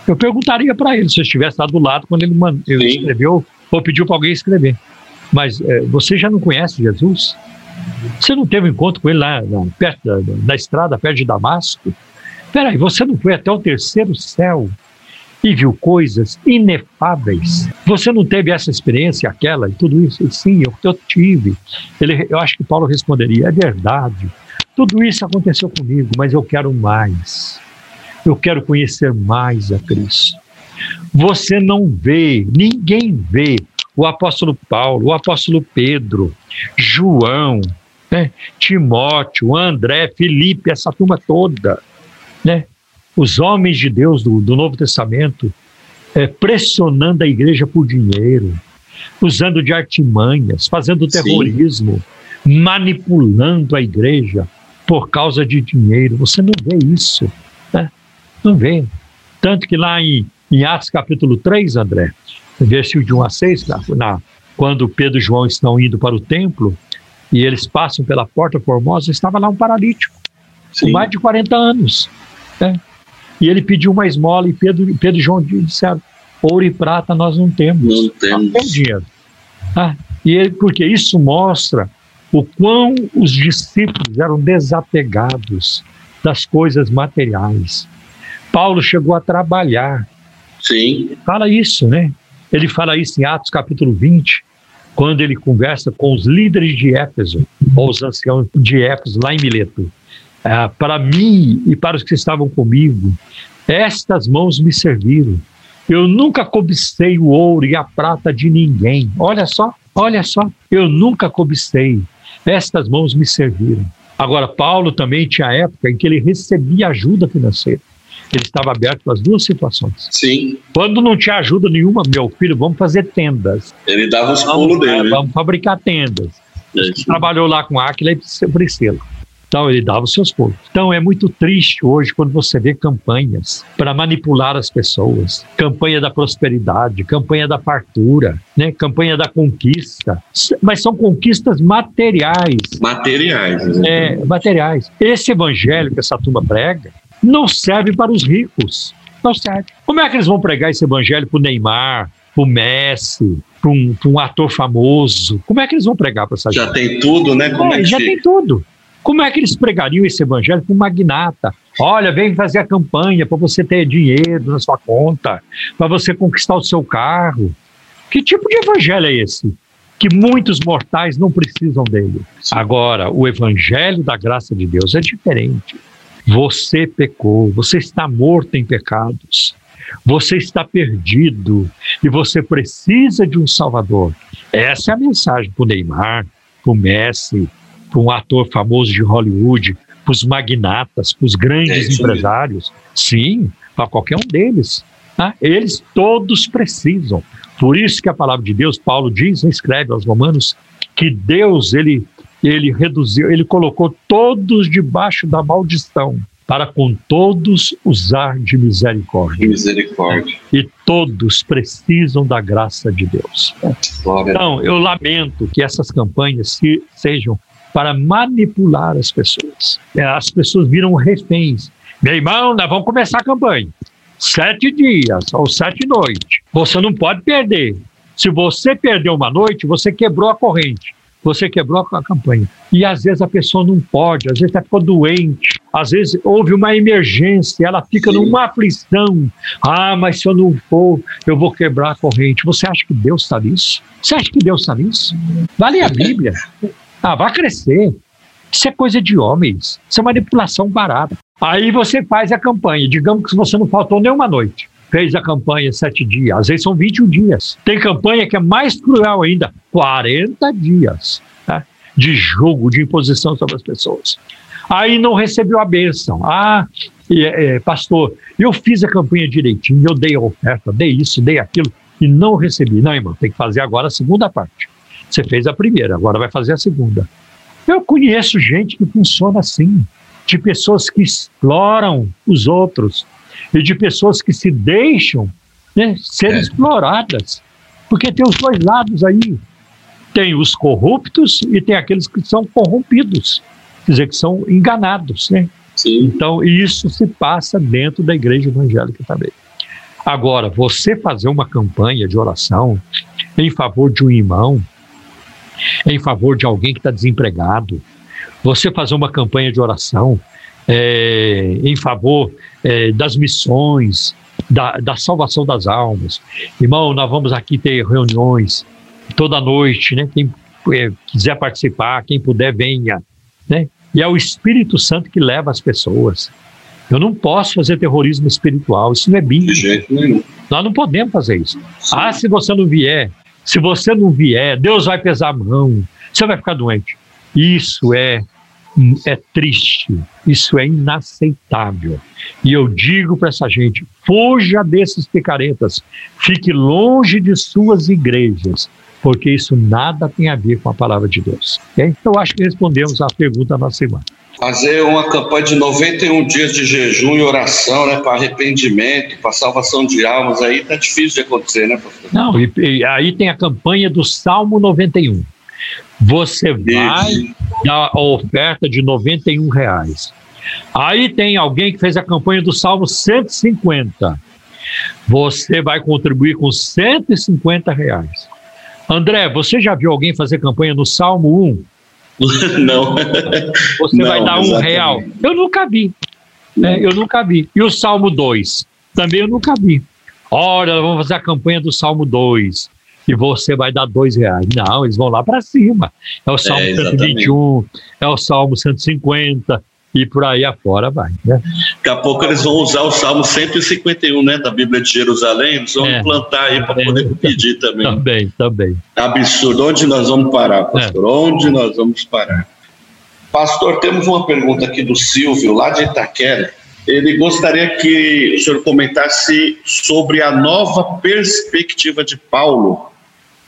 Eu perguntaria para ele se eu estivesse lá do lado quando ele, ele escreveu ou pediu para alguém escrever. Mas é, você já não conhece Jesus? Você não teve um encontro com ele lá, lá perto da, da, estrada, perto de Damasco? Peraí, você não foi até o terceiro céu e viu coisas inefáveis? Você não teve essa experiência, aquela e tudo isso? Sim, eu, eu tive. Ele, eu acho que Paulo responderia: é verdade. Tudo isso aconteceu comigo, mas eu quero mais. Eu quero conhecer mais a Cristo. Você não vê, ninguém vê o apóstolo Paulo, o apóstolo Pedro, João, né, Timóteo, André, Felipe, essa turma toda, né, os homens de Deus do, do Novo Testamento, é, pressionando a igreja por dinheiro, usando de artimanhas, fazendo terrorismo, Sim. manipulando a igreja por causa de dinheiro. Você não vê isso, né? não vê. Tanto que lá em, em Atos capítulo 3, André, versículo de 1 a 6, na, quando Pedro e João estão indo para o templo e eles passam pela porta formosa, estava lá um paralítico, Sim. com mais de 40 anos. Né? E ele pediu uma esmola e Pedro, Pedro e João disseram: ouro e prata nós não temos. Não temos. Não temos dinheiro. Ah, e ele, porque isso mostra o quão os discípulos eram desapegados das coisas materiais. Paulo chegou a trabalhar. Sim. Fala isso, né? Ele fala isso em Atos capítulo 20, quando ele conversa com os líderes de Éfeso, ou os anciãos de Éfeso, lá em Mileto. Ah, para mim e para os que estavam comigo, estas mãos me serviram. Eu nunca cobicei o ouro e a prata de ninguém. Olha só, olha só, eu nunca cobicei. Estas mãos me serviram. Agora, Paulo também tinha época em que ele recebia ajuda financeira ele estava aberto para as duas situações. Sim. Quando não tinha ajuda nenhuma, meu filho, vamos fazer tendas. Ele dava os pulos dele. Vamos fabricar tendas. É Trabalhou lá com Aquila e Priscila. Então, ele dava os seus pulos. Então, é muito triste hoje quando você vê campanhas para manipular as pessoas. Campanha da prosperidade, campanha da fartura, né? campanha da conquista. Mas são conquistas materiais. Materiais. É, materiais. Esse evangelho que essa turma prega não serve para os ricos. Não serve. Como é que eles vão pregar esse evangelho para o Neymar, para o Messi, para um, um, ator famoso? Como é que eles vão pregar para essa já gente? Já tem tudo, né? Como é, é já tem tudo. Como é que eles pregariam esse evangelho para um magnata? Olha, vem fazer a campanha para você ter dinheiro na sua conta, para você conquistar o seu carro. Que tipo de evangelho é esse? Que muitos mortais não precisam dele. Agora, o evangelho da graça de Deus é diferente. Você pecou, você está morto em pecados, você está perdido e você precisa de um Salvador. Essa é a mensagem para o Neymar, para o Messi, para um ator famoso de Hollywood, para os magnatas, para os grandes é empresários. Sim, para qualquer um deles. Tá? Eles todos precisam. Por isso que a palavra de Deus, Paulo diz, escreve aos Romanos, que Deus ele ele reduziu, ele colocou todos debaixo da maldição para com todos usar de misericórdia. Misericórdia. E todos precisam da graça de Deus. Então, eu lamento que essas campanhas se, sejam para manipular as pessoas. É, as pessoas viram reféns. Meu irmão, nós vamos começar a campanha. Sete dias ou sete noites. Você não pode perder. Se você perdeu uma noite, você quebrou a corrente você quebrou a campanha. E às vezes a pessoa não pode, às vezes ela ficou doente, às vezes houve uma emergência, ela fica Sim. numa aflição. Ah, mas se eu não for, eu vou quebrar a corrente. Você acha que Deus está nisso? Você acha que Deus está nisso? Vale a Bíblia. Ah, vai crescer. Isso é coisa de homens. Isso é manipulação barata. Aí você faz a campanha. Digamos que você não faltou nenhuma noite fez a campanha sete dias, às vezes são 21 dias. Tem campanha que é mais cruel ainda, 40 dias né, de jogo, de imposição sobre as pessoas. Aí não recebeu a bênção. Ah, é, pastor, eu fiz a campanha direitinho, eu dei a oferta, dei isso, dei aquilo, e não recebi. Não, irmão, tem que fazer agora a segunda parte. Você fez a primeira, agora vai fazer a segunda. Eu conheço gente que funciona assim, de pessoas que exploram os outros, e de pessoas que se deixam né, ser é. exploradas. Porque tem os dois lados aí. Tem os corruptos e tem aqueles que são corrompidos, quer dizer, que são enganados. Né? Sim. Então, isso se passa dentro da igreja evangélica também. Agora, você fazer uma campanha de oração em favor de um irmão, em favor de alguém que está desempregado, você fazer uma campanha de oração é, em favor é, das missões, da, da salvação das almas. Irmão, nós vamos aqui ter reuniões toda noite, né? Quem é, quiser participar, quem puder, venha. Né? E é o Espírito Santo que leva as pessoas. Eu não posso fazer terrorismo espiritual, isso não é bíblico. De jeito nenhum. Nós não podemos fazer isso. Sim. Ah, se você não vier, se você não vier, Deus vai pesar a mão, você vai ficar doente. Isso é é triste, isso é inaceitável. E eu digo para essa gente: fuja desses picaretas, fique longe de suas igrejas, porque isso nada tem a ver com a palavra de Deus. Okay? Eu acho que respondemos a pergunta da semana. Fazer uma campanha de 91 dias de jejum e oração, né, para arrependimento, para salvação de almas, aí tá difícil de acontecer, né, pastor? Não, e, e aí tem a campanha do Salmo 91. Você vai dar a oferta de 91 reais. Aí tem alguém que fez a campanha do Salmo 150. Você vai contribuir com 150 reais. André, você já viu alguém fazer campanha no Salmo 1? Não. Você Não, vai dar um real. Eu nunca vi. Né? Eu nunca vi. E o Salmo 2? Também eu nunca vi. Olha, vamos fazer a campanha do Salmo 2 e você vai dar dois reais. Não, eles vão lá para cima. É o Salmo é, 121, é o Salmo 150 e por aí afora vai. Né? Daqui a pouco eles vão usar o Salmo 151, né, da Bíblia de Jerusalém, eles vão é, implantar aí para poder pedir também. Também, também. Absurdo. Onde nós vamos parar, pastor? É. Onde nós vamos parar? Pastor, temos uma pergunta aqui do Silvio, lá de Itaquera. Ele gostaria que o senhor comentasse sobre a nova perspectiva de Paulo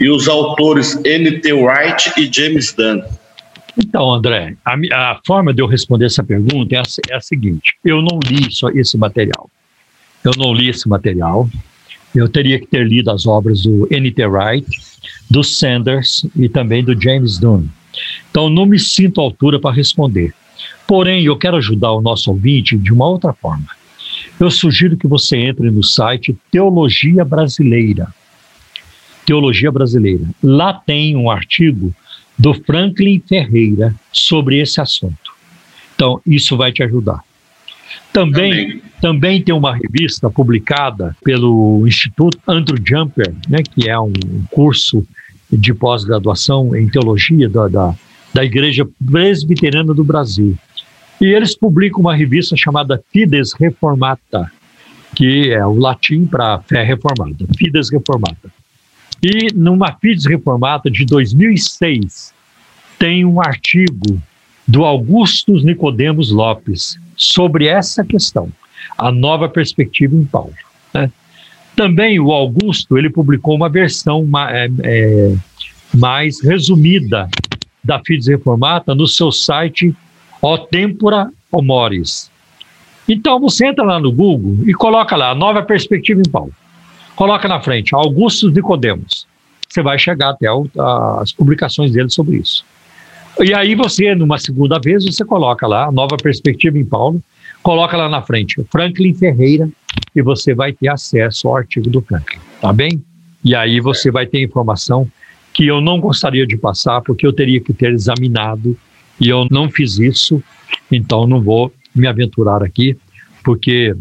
e os autores N.T. Wright e James Dunn? Então, André, a, a, forma de eu responder essa pergunta é a, é a seguinte: eu não li só esse material. Eu não li esse material. Eu teria que ter lido as obras do N.T. Wright, do Sanders e também do James Dunn. Então, não me sinto à altura para responder. Porém, eu quero ajudar o nosso ouvinte de uma outra forma. Eu sugiro que você entre no site Teologia Brasileira Teologia Brasileira. Lá tem um artigo do Franklin Ferreira sobre esse assunto. Então, isso vai te ajudar. Também, Amém. também tem uma revista publicada pelo Instituto Andrew Jumper, né, que é um curso de pós-graduação em teologia da, da, da Igreja Presbiteriana do Brasil. E eles publicam uma revista chamada Fides Reformata, que é o latim para fé reformada, Fides Reformata. E numa Fides Reformata de 2006, tem um artigo do Augustus Nicodemos Lopes sobre essa questão, a nova perspectiva em Paulo. Né? Também o Augusto ele publicou uma versão é, é, mais resumida da Fides Reformata no seu site O Tempora Homoris. Então você entra lá no Google e coloca lá Nova Perspectiva em Paulo. Coloca na frente Augustus Nicodemos. Você vai chegar até o- as publicações dele sobre isso. E aí você, numa segunda vez, você coloca lá nova perspectiva em Paulo, coloca lá na frente Franklin Ferreira e você vai ter acesso ao artigo do Franklin, tá bem? E aí você vai ter informação que eu não gostaria de passar, porque eu teria que ter examinado e eu não fiz isso, então não vou me aventurar aqui, porque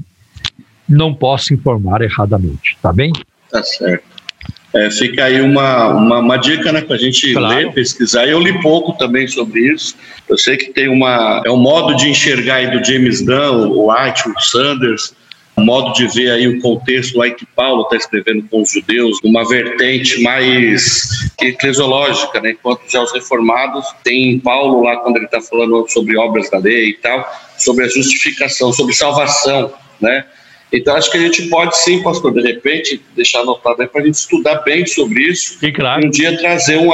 não posso informar erradamente, tá bem? Tá certo. É, fica aí uma, uma, uma dica, né, para a gente Claro. ler, pesquisar. Eu li pouco também sobre isso. Eu sei que tem uma. É um modo de enxergar aí do James Dunn, o White, o Sanders, um modo de ver aí o contexto lá que Paulo está escrevendo com os judeus, uma vertente mais eclesiológica, né? Enquanto já os reformados tem Paulo lá quando ele está falando sobre obras da lei e tal, sobre a justificação, sobre salvação, né? Então acho que a gente pode sim, pastor, de repente deixar anotado aí para a gente estudar bem sobre isso E e claro, um dia trazer um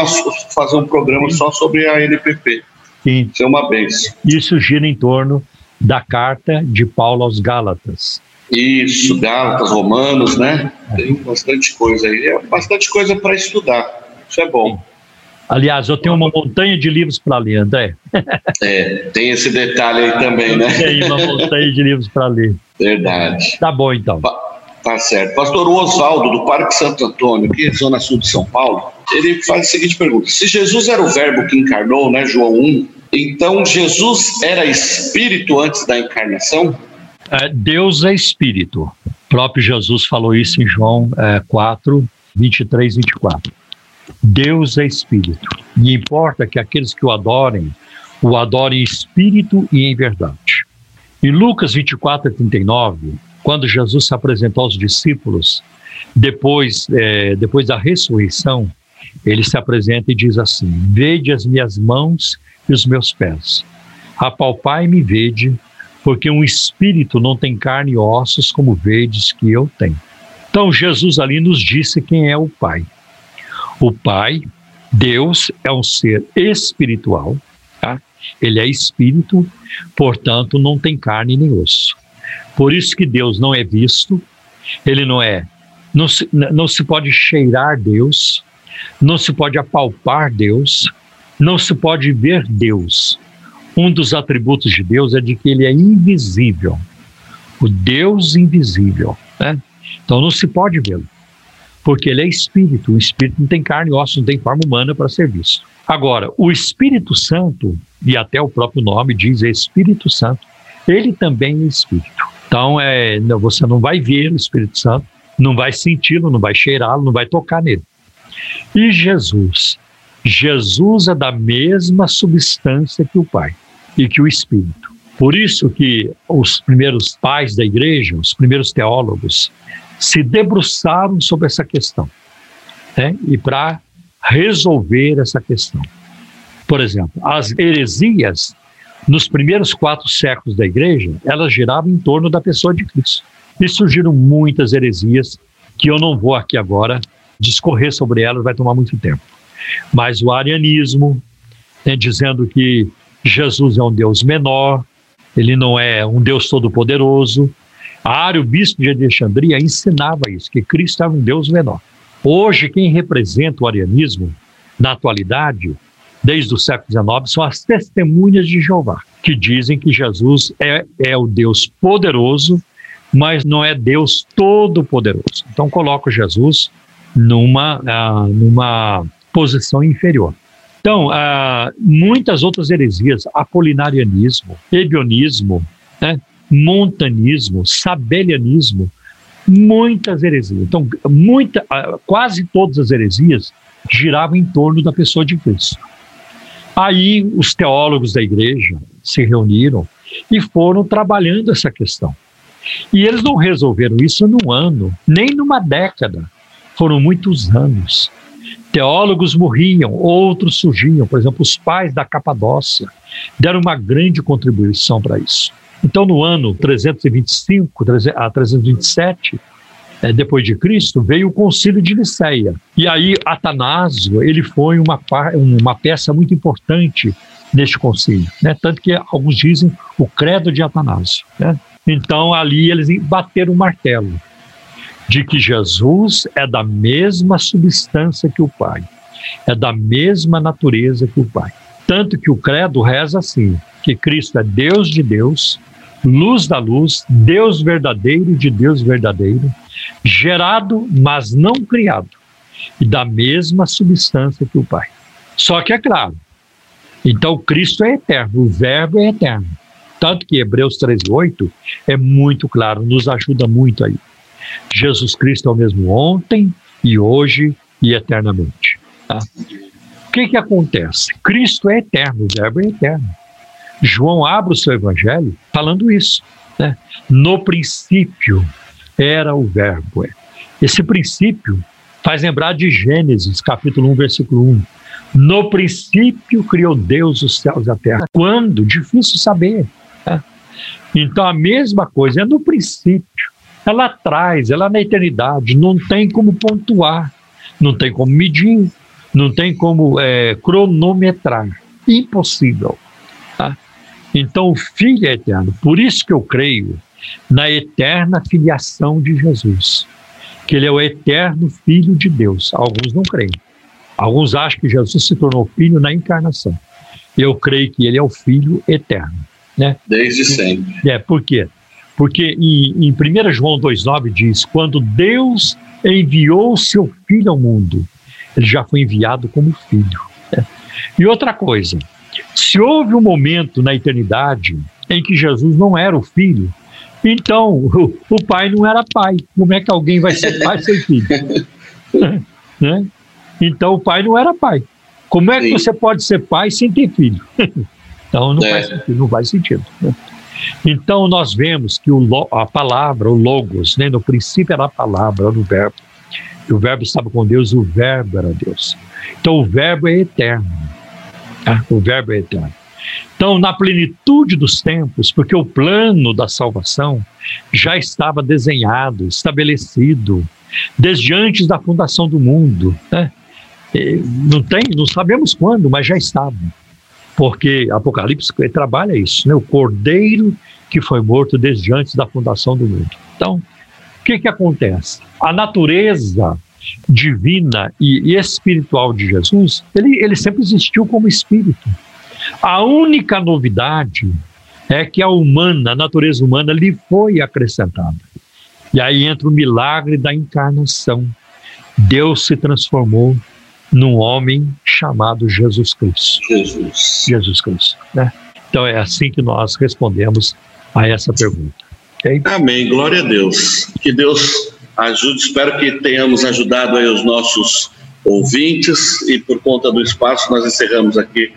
fazer um programa só sobre a NPP. sim, Isso é uma benção. isso gira em torno da carta de Paulo aos Gálatas. Isso, Gálatas, Romanos, né? Tem bastante coisa aí. É bastante coisa para estudar. Isso é bom. Aliás, eu tenho uma montanha de livros para ler, André. É, tem esse detalhe aí também, né? Tenho uma montanha de livros para ler. Verdade. Tá bom, então. Tá certo. Pastor Oswaldo, do Parque Santo Antônio, que é zona sul de São Paulo, ele faz a seguinte pergunta: Se Jesus era o Verbo que encarnou, né, João 1, então Jesus era espírito antes da encarnação? É, Deus é espírito. O próprio Jesus falou isso em João é, 4, 23, 24. Deus é espírito. E importa que aqueles que o adorem, o adorem em espírito e em verdade. Em Lucas 24, 39, quando Jesus se apresentou aos discípulos, depois, é, depois da ressurreição, ele se apresenta e diz assim: Vede as minhas mãos e os meus pés. Apalpai-me e vede, porque um espírito não tem carne e ossos como vedes que eu tenho. Então Jesus ali nos disse quem é o Pai. O Pai, Deus, é um ser espiritual, tá? Ele é espírito, portanto não tem carne nem osso. Por isso que Deus não é visto, ele não é, não se, não se pode cheirar Deus, não se pode apalpar Deus, não se pode ver Deus. Um dos atributos de Deus é de que ele é invisível, o Deus invisível, né? Então não se pode vê-lo, porque ele é espírito, o espírito não tem carne e osso, não tem forma humana para ser visto. Agora, o Espírito Santo, e até o próprio nome diz Espírito Santo, ele também é espírito. Então, é, você não vai ver o Espírito Santo, não vai senti-lo, não vai cheirá-lo, não vai tocar nele. E Jesus? Jesus é da mesma substância que o Pai e que o Espírito. Por isso que os primeiros pais da igreja, os primeiros teólogos, se debruçaram sobre essa questão, né? E para resolver essa questão. Por exemplo, as heresias nos primeiros quatro séculos da igreja, elas giravam em torno da pessoa de Cristo. E surgiram muitas heresias que eu não vou aqui agora discorrer sobre elas, vai tomar muito tempo. Mas o arianismo, né, dizendo que Jesus é um Deus menor, ele não é um Deus todo-poderoso. Ário, bispo de Alexandria, ensinava isso, que Cristo era um Deus menor. Hoje, quem representa o arianismo, na atualidade, desde o século XIX, são as testemunhas de Jeová, que dizem que Jesus é, é o Deus poderoso, mas não é Deus todo-poderoso. Então, coloco Jesus numa, ah, numa posição inferior. Então, ah, muitas outras heresias, apolinarianismo, ebionismo, né? Montanismo, sabelianismo, muitas heresias. Então, muita, ah, quase todas as heresias giravam em torno da pessoa de Cristo. Aí os teólogos da igreja se reuniram e foram trabalhando essa questão. E eles não resolveram isso num ano, nem numa década. Foram muitos anos. Teólogos morriam, outros surgiam. Por exemplo, os pais da Capadócia deram uma grande contribuição para isso. Então, no ano 325 a 327, é, depois de Cristo, veio o Concílio de Nicéia. E aí, Atanásio, ele foi uma, uma peça muito importante neste concílio. Né? Tanto que alguns dizem o credo de Atanásio. Né? Então, ali eles bateram o martelo de que Jesus é da mesma substância que o Pai, é da mesma natureza que o Pai. Tanto que o credo reza assim: que Cristo é Deus de Deus, luz da luz, Deus verdadeiro de Deus verdadeiro, gerado, mas não criado, e da mesma substância que o Pai. Só que é claro, então Cristo é eterno, o Verbo é eterno. Tanto que Hebreus 3,8 é muito claro, nos ajuda muito aí. Jesus Cristo é o mesmo ontem e hoje e eternamente. Tá? O que, que acontece? Cristo é eterno, o Verbo é eterno. João abre o seu evangelho falando isso. Né? No princípio era o Verbo. Esse princípio faz lembrar de Gênesis, capítulo 1, versículo 1. No princípio criou Deus os céus e a terra. Quando? Difícil saber. Né? Então a mesma coisa é no princípio. Ela traz, ela na eternidade, não tem como pontuar, não tem como medir, não tem como é, cronometrar. Impossível. Tá? Então o Filho é eterno. Por isso que eu creio na eterna filiação de Jesus, que ele é o eterno Filho de Deus. Alguns não creem. Alguns acham que Jesus se tornou filho na encarnação. Eu creio que ele é o Filho eterno. Né? Desde sempre. É, por quê? Porque em, em 1 João 2,9 diz: quando Deus enviou seu filho ao mundo, ele já foi enviado como filho. Né? E outra coisa, se houve um momento na eternidade em que Jesus não era o filho, então o, o pai não era pai. Como é que alguém vai ser pai sem filho? né? Então o pai não era pai. Como é que Sim. você pode ser pai sem ter filho? então não, é. faz sentido, não faz sentido. Né? Então nós vemos que o, a palavra, o logos, né, no princípio era a palavra, era o verbo. E o verbo estava com Deus, o verbo era Deus. Então o verbo é eterno. Tá? O verbo é eterno. Então, na plenitude dos tempos, porque o plano da salvação já estava desenhado, estabelecido, desde antes da fundação do mundo. Né? Não tem, não sabemos quando, mas já estava. Porque Apocalipse trabalha isso, né? o cordeiro que foi morto desde antes da fundação do mundo. Então, o que, que acontece? A natureza divina e espiritual de Jesus, ele, ele sempre existiu como espírito. A única novidade é que a humana, a natureza humana, lhe foi acrescentada. E aí entra o milagre da encarnação. Deus se transformou num homem chamado Jesus Cristo. Jesus. Jesus Cristo. Né? Então é assim que nós respondemos a essa pergunta. Okay? Amém. Glória a Deus. Que Deus ajude. Espero que tenhamos ajudado aí os nossos ouvintes e por conta do espaço nós encerramos aqui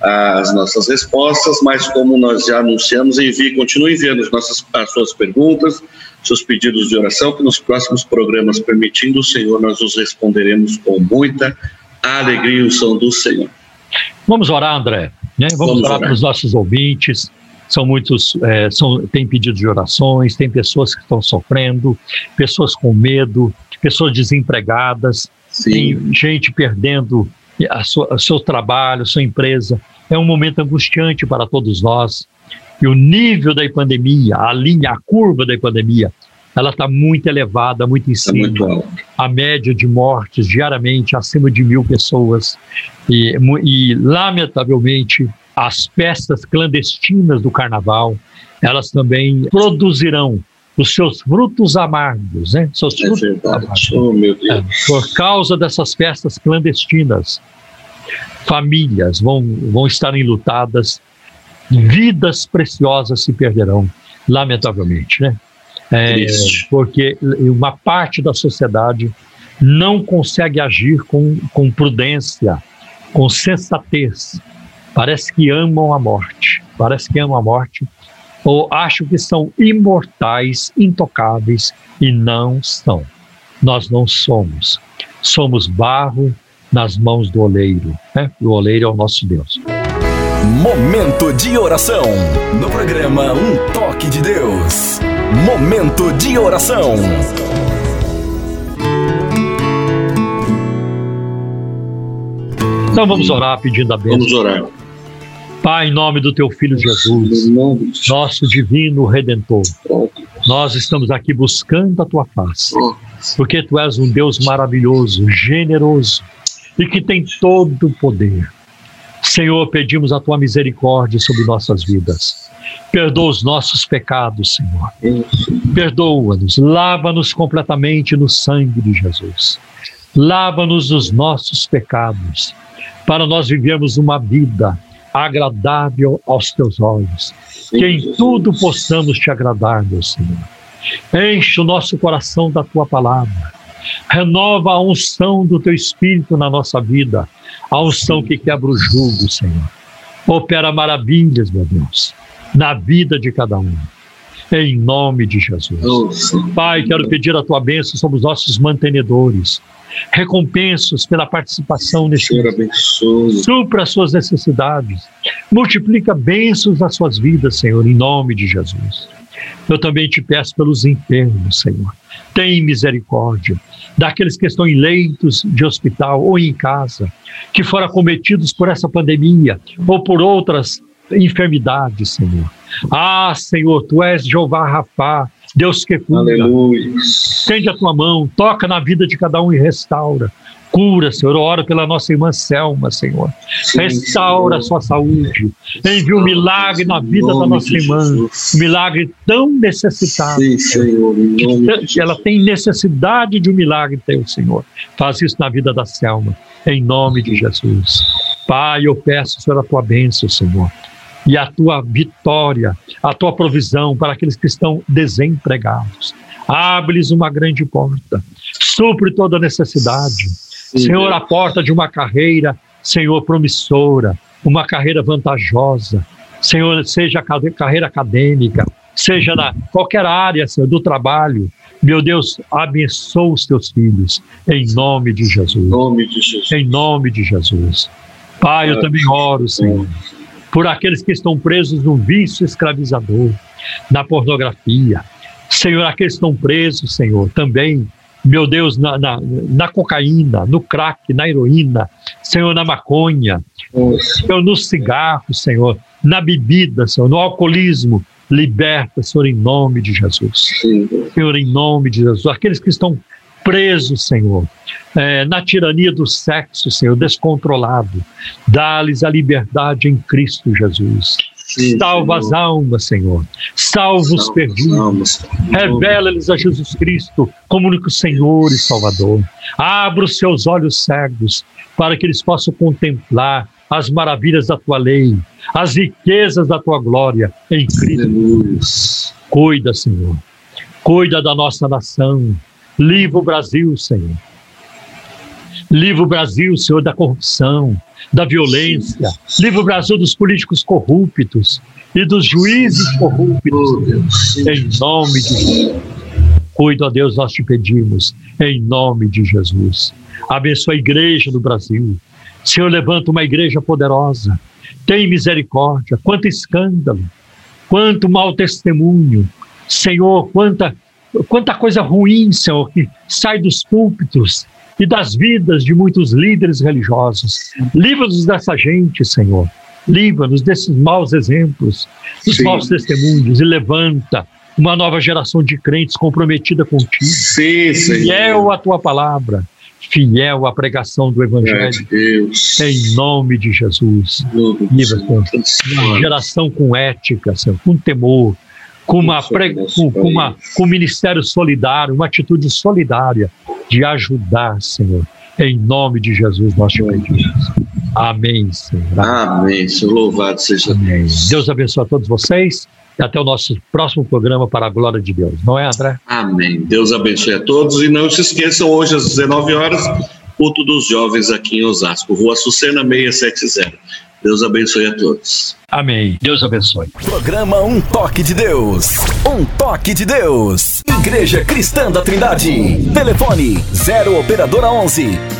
as nossas respostas, mas como nós já anunciamos, envie, continue enviando as, nossas, as suas perguntas, seus pedidos de oração, que nos próximos programas, permitindo o Senhor, nós os responderemos com muita alegria e o som do Senhor. Vamos orar, André. Né? Vamos, Vamos orar, para os nossos ouvintes. São muitos, é, são, tem pedidos de orações, tem pessoas que estão sofrendo, pessoas com medo, pessoas desempregadas, Sim. tem gente perdendo a sua, o seu trabalho, a sua empresa. É um momento angustiante para todos nós. E o nível da pandemia, a linha, a curva da pandemia, ela está muito elevada, muito em tá cima. Muito a média de mortes diariamente acima de mil pessoas. E, e, lamentavelmente, as festas clandestinas do carnaval, elas também produzirão os seus frutos amargos, né? Seus é frutos verdade. amargos. Oh, meu Deus. É, por causa dessas festas clandestinas, famílias vão, vão estar enlutadas, vidas preciosas se perderão. lamentavelmente, né? É, porque uma parte da sociedade não consegue agir com, com prudência, com sensatez. Parece que amam a morte, parece que amam a morte, ou acham que são imortais, intocáveis, e não são. Nós não somos. Somos barro nas mãos do oleiro. Né? O oleiro é o nosso Deus. Momento de oração. No programa Um Toque de Deus. Momento de oração. Então vamos orar pedindo a bênção. Vamos orar. Pai, em nome do teu filho Jesus, nosso divino redentor, nós estamos aqui buscando a tua face, porque tu és um Deus maravilhoso, generoso e que tem todo o poder. Senhor, pedimos a tua misericórdia sobre nossas vidas. Perdoa os nossos pecados, Senhor. Perdoa-nos, lava-nos completamente no sangue de Jesus. Lava-nos dos nossos pecados, para nós vivermos uma vida agradável aos teus olhos. Que em tudo possamos te agradar, meu Senhor. Enche o nosso coração da tua palavra. Renova a unção do teu espírito na nossa vida, a unção que quebra o jugo, Senhor. Opera maravilhas, meu Deus, na vida de cada um. Em nome de Jesus. Pai, quero pedir a tua bênção sobre os nossos mantenedores. Recompensos pela participação neste Senhor abençoe. supra as suas necessidades, multiplica bênçãos nas suas vidas, Senhor, em nome de Jesus. Eu também te peço pelos enfermos, Senhor. Tem misericórdia daqueles que estão em leitos de hospital ou em casa, que foram acometidos por essa pandemia ou por outras enfermidades, Senhor. Ah, Senhor, tu és Jeová Rafá, Deus que cura. Aleluia. Estende a tua mão, toca na vida de cada um e restaura. Cura, Senhor. Eu oro pela nossa irmã Selma, Senhor. Restaura a sua saúde. Envia um milagre na vida da nossa irmã. Um milagre tão necessitado. Sim, Senhor. Ela tem necessidade de um milagre teu, Senhor. Faz isso na vida da Selma, em nome de Jesus. Pai, eu peço, Senhor, a tua bênção, Senhor. E a tua vitória, a tua provisão para aqueles que estão desempregados. Abre-lhes uma grande porta. Supre toda necessidade. Senhor, a porta de uma carreira, Senhor, promissora, uma carreira vantajosa. Senhor, seja carreira acadêmica, seja na qualquer área, Senhor, do trabalho. Meu Deus, abençoa os teus filhos, em nome de Em Jesus. nome de Jesus. Em nome de Jesus. Pai, eu também oro, Senhor, por aqueles que estão presos no vício escravizador, na pornografia. Senhor, aqueles que estão presos, Senhor, também, meu Deus, na, na, na cocaína, no crack, na heroína, Senhor, na maconha, Senhor, no cigarro, Senhor, na bebida, Senhor, no alcoolismo. Liberta, Senhor, em nome de Jesus. Senhor. Em nome de Jesus. Aqueles que estão presos, Senhor, eh, na tirania do sexo, Senhor, descontrolado. Dá-lhes a liberdade em Cristo Jesus. Sim, Salva as Senhor. almas, Senhor. Salva os Salva as perdidos. Revela-lhes a Jesus Cristo como único Senhor e Salvador. Abra os seus olhos cegos para que eles possam contemplar as maravilhas da tua lei, as riquezas da tua glória em Cristo. Aleluia. Cuida, Senhor. Cuida da nossa nação. Livra o Brasil, Senhor. Livra o Brasil, Senhor, da corrupção, da violência. Livra o Brasil dos políticos corruptos e dos juízes corruptos. Sim. Em nome de Jesus. Cuida, ó Deus, nós te pedimos, em nome de Jesus. Abençoa a igreja do Brasil. Senhor, levanta uma igreja poderosa. Tem misericórdia. Quanto escândalo, quanto mau testemunho. Senhor, quanta, quanta coisa ruim, Senhor, que sai dos púlpitos e das vidas de muitos líderes religiosos. Livra-nos dessa gente, Senhor. Livra-nos desses maus exemplos, dos Sim. maus testemunhos e levanta uma nova geração de crentes comprometida contigo, Sim, Senhor. fiel à tua palavra, fiel à pregação do Evangelho, de Deus. em nome de Jesus. Em nome de Livra, Jesus. Senhor. Uma geração com ética, Senhor, com temor, com, uma pre... com, com, uma, com um ministério solidário, uma atitude solidária de ajudar, Senhor. Em nome de Jesus nós te pedimos. Amém, Senhor. Amém. Senhor, louvado seja Amém. Deus. Deus abençoe a todos vocês. e até o nosso próximo programa para a glória de Deus. Não é, André? Amém. Deus abençoe a todos e não se esqueçam, hoje às 19 horas, culto dos jovens aqui em Osasco, Rua Sucena 670. Deus abençoe a todos. Amém. Deus abençoe. Programa Um Toque de Deus. Um Toque de Deus. Igreja Cristã da Trindade. Telefone 0 Operadora 11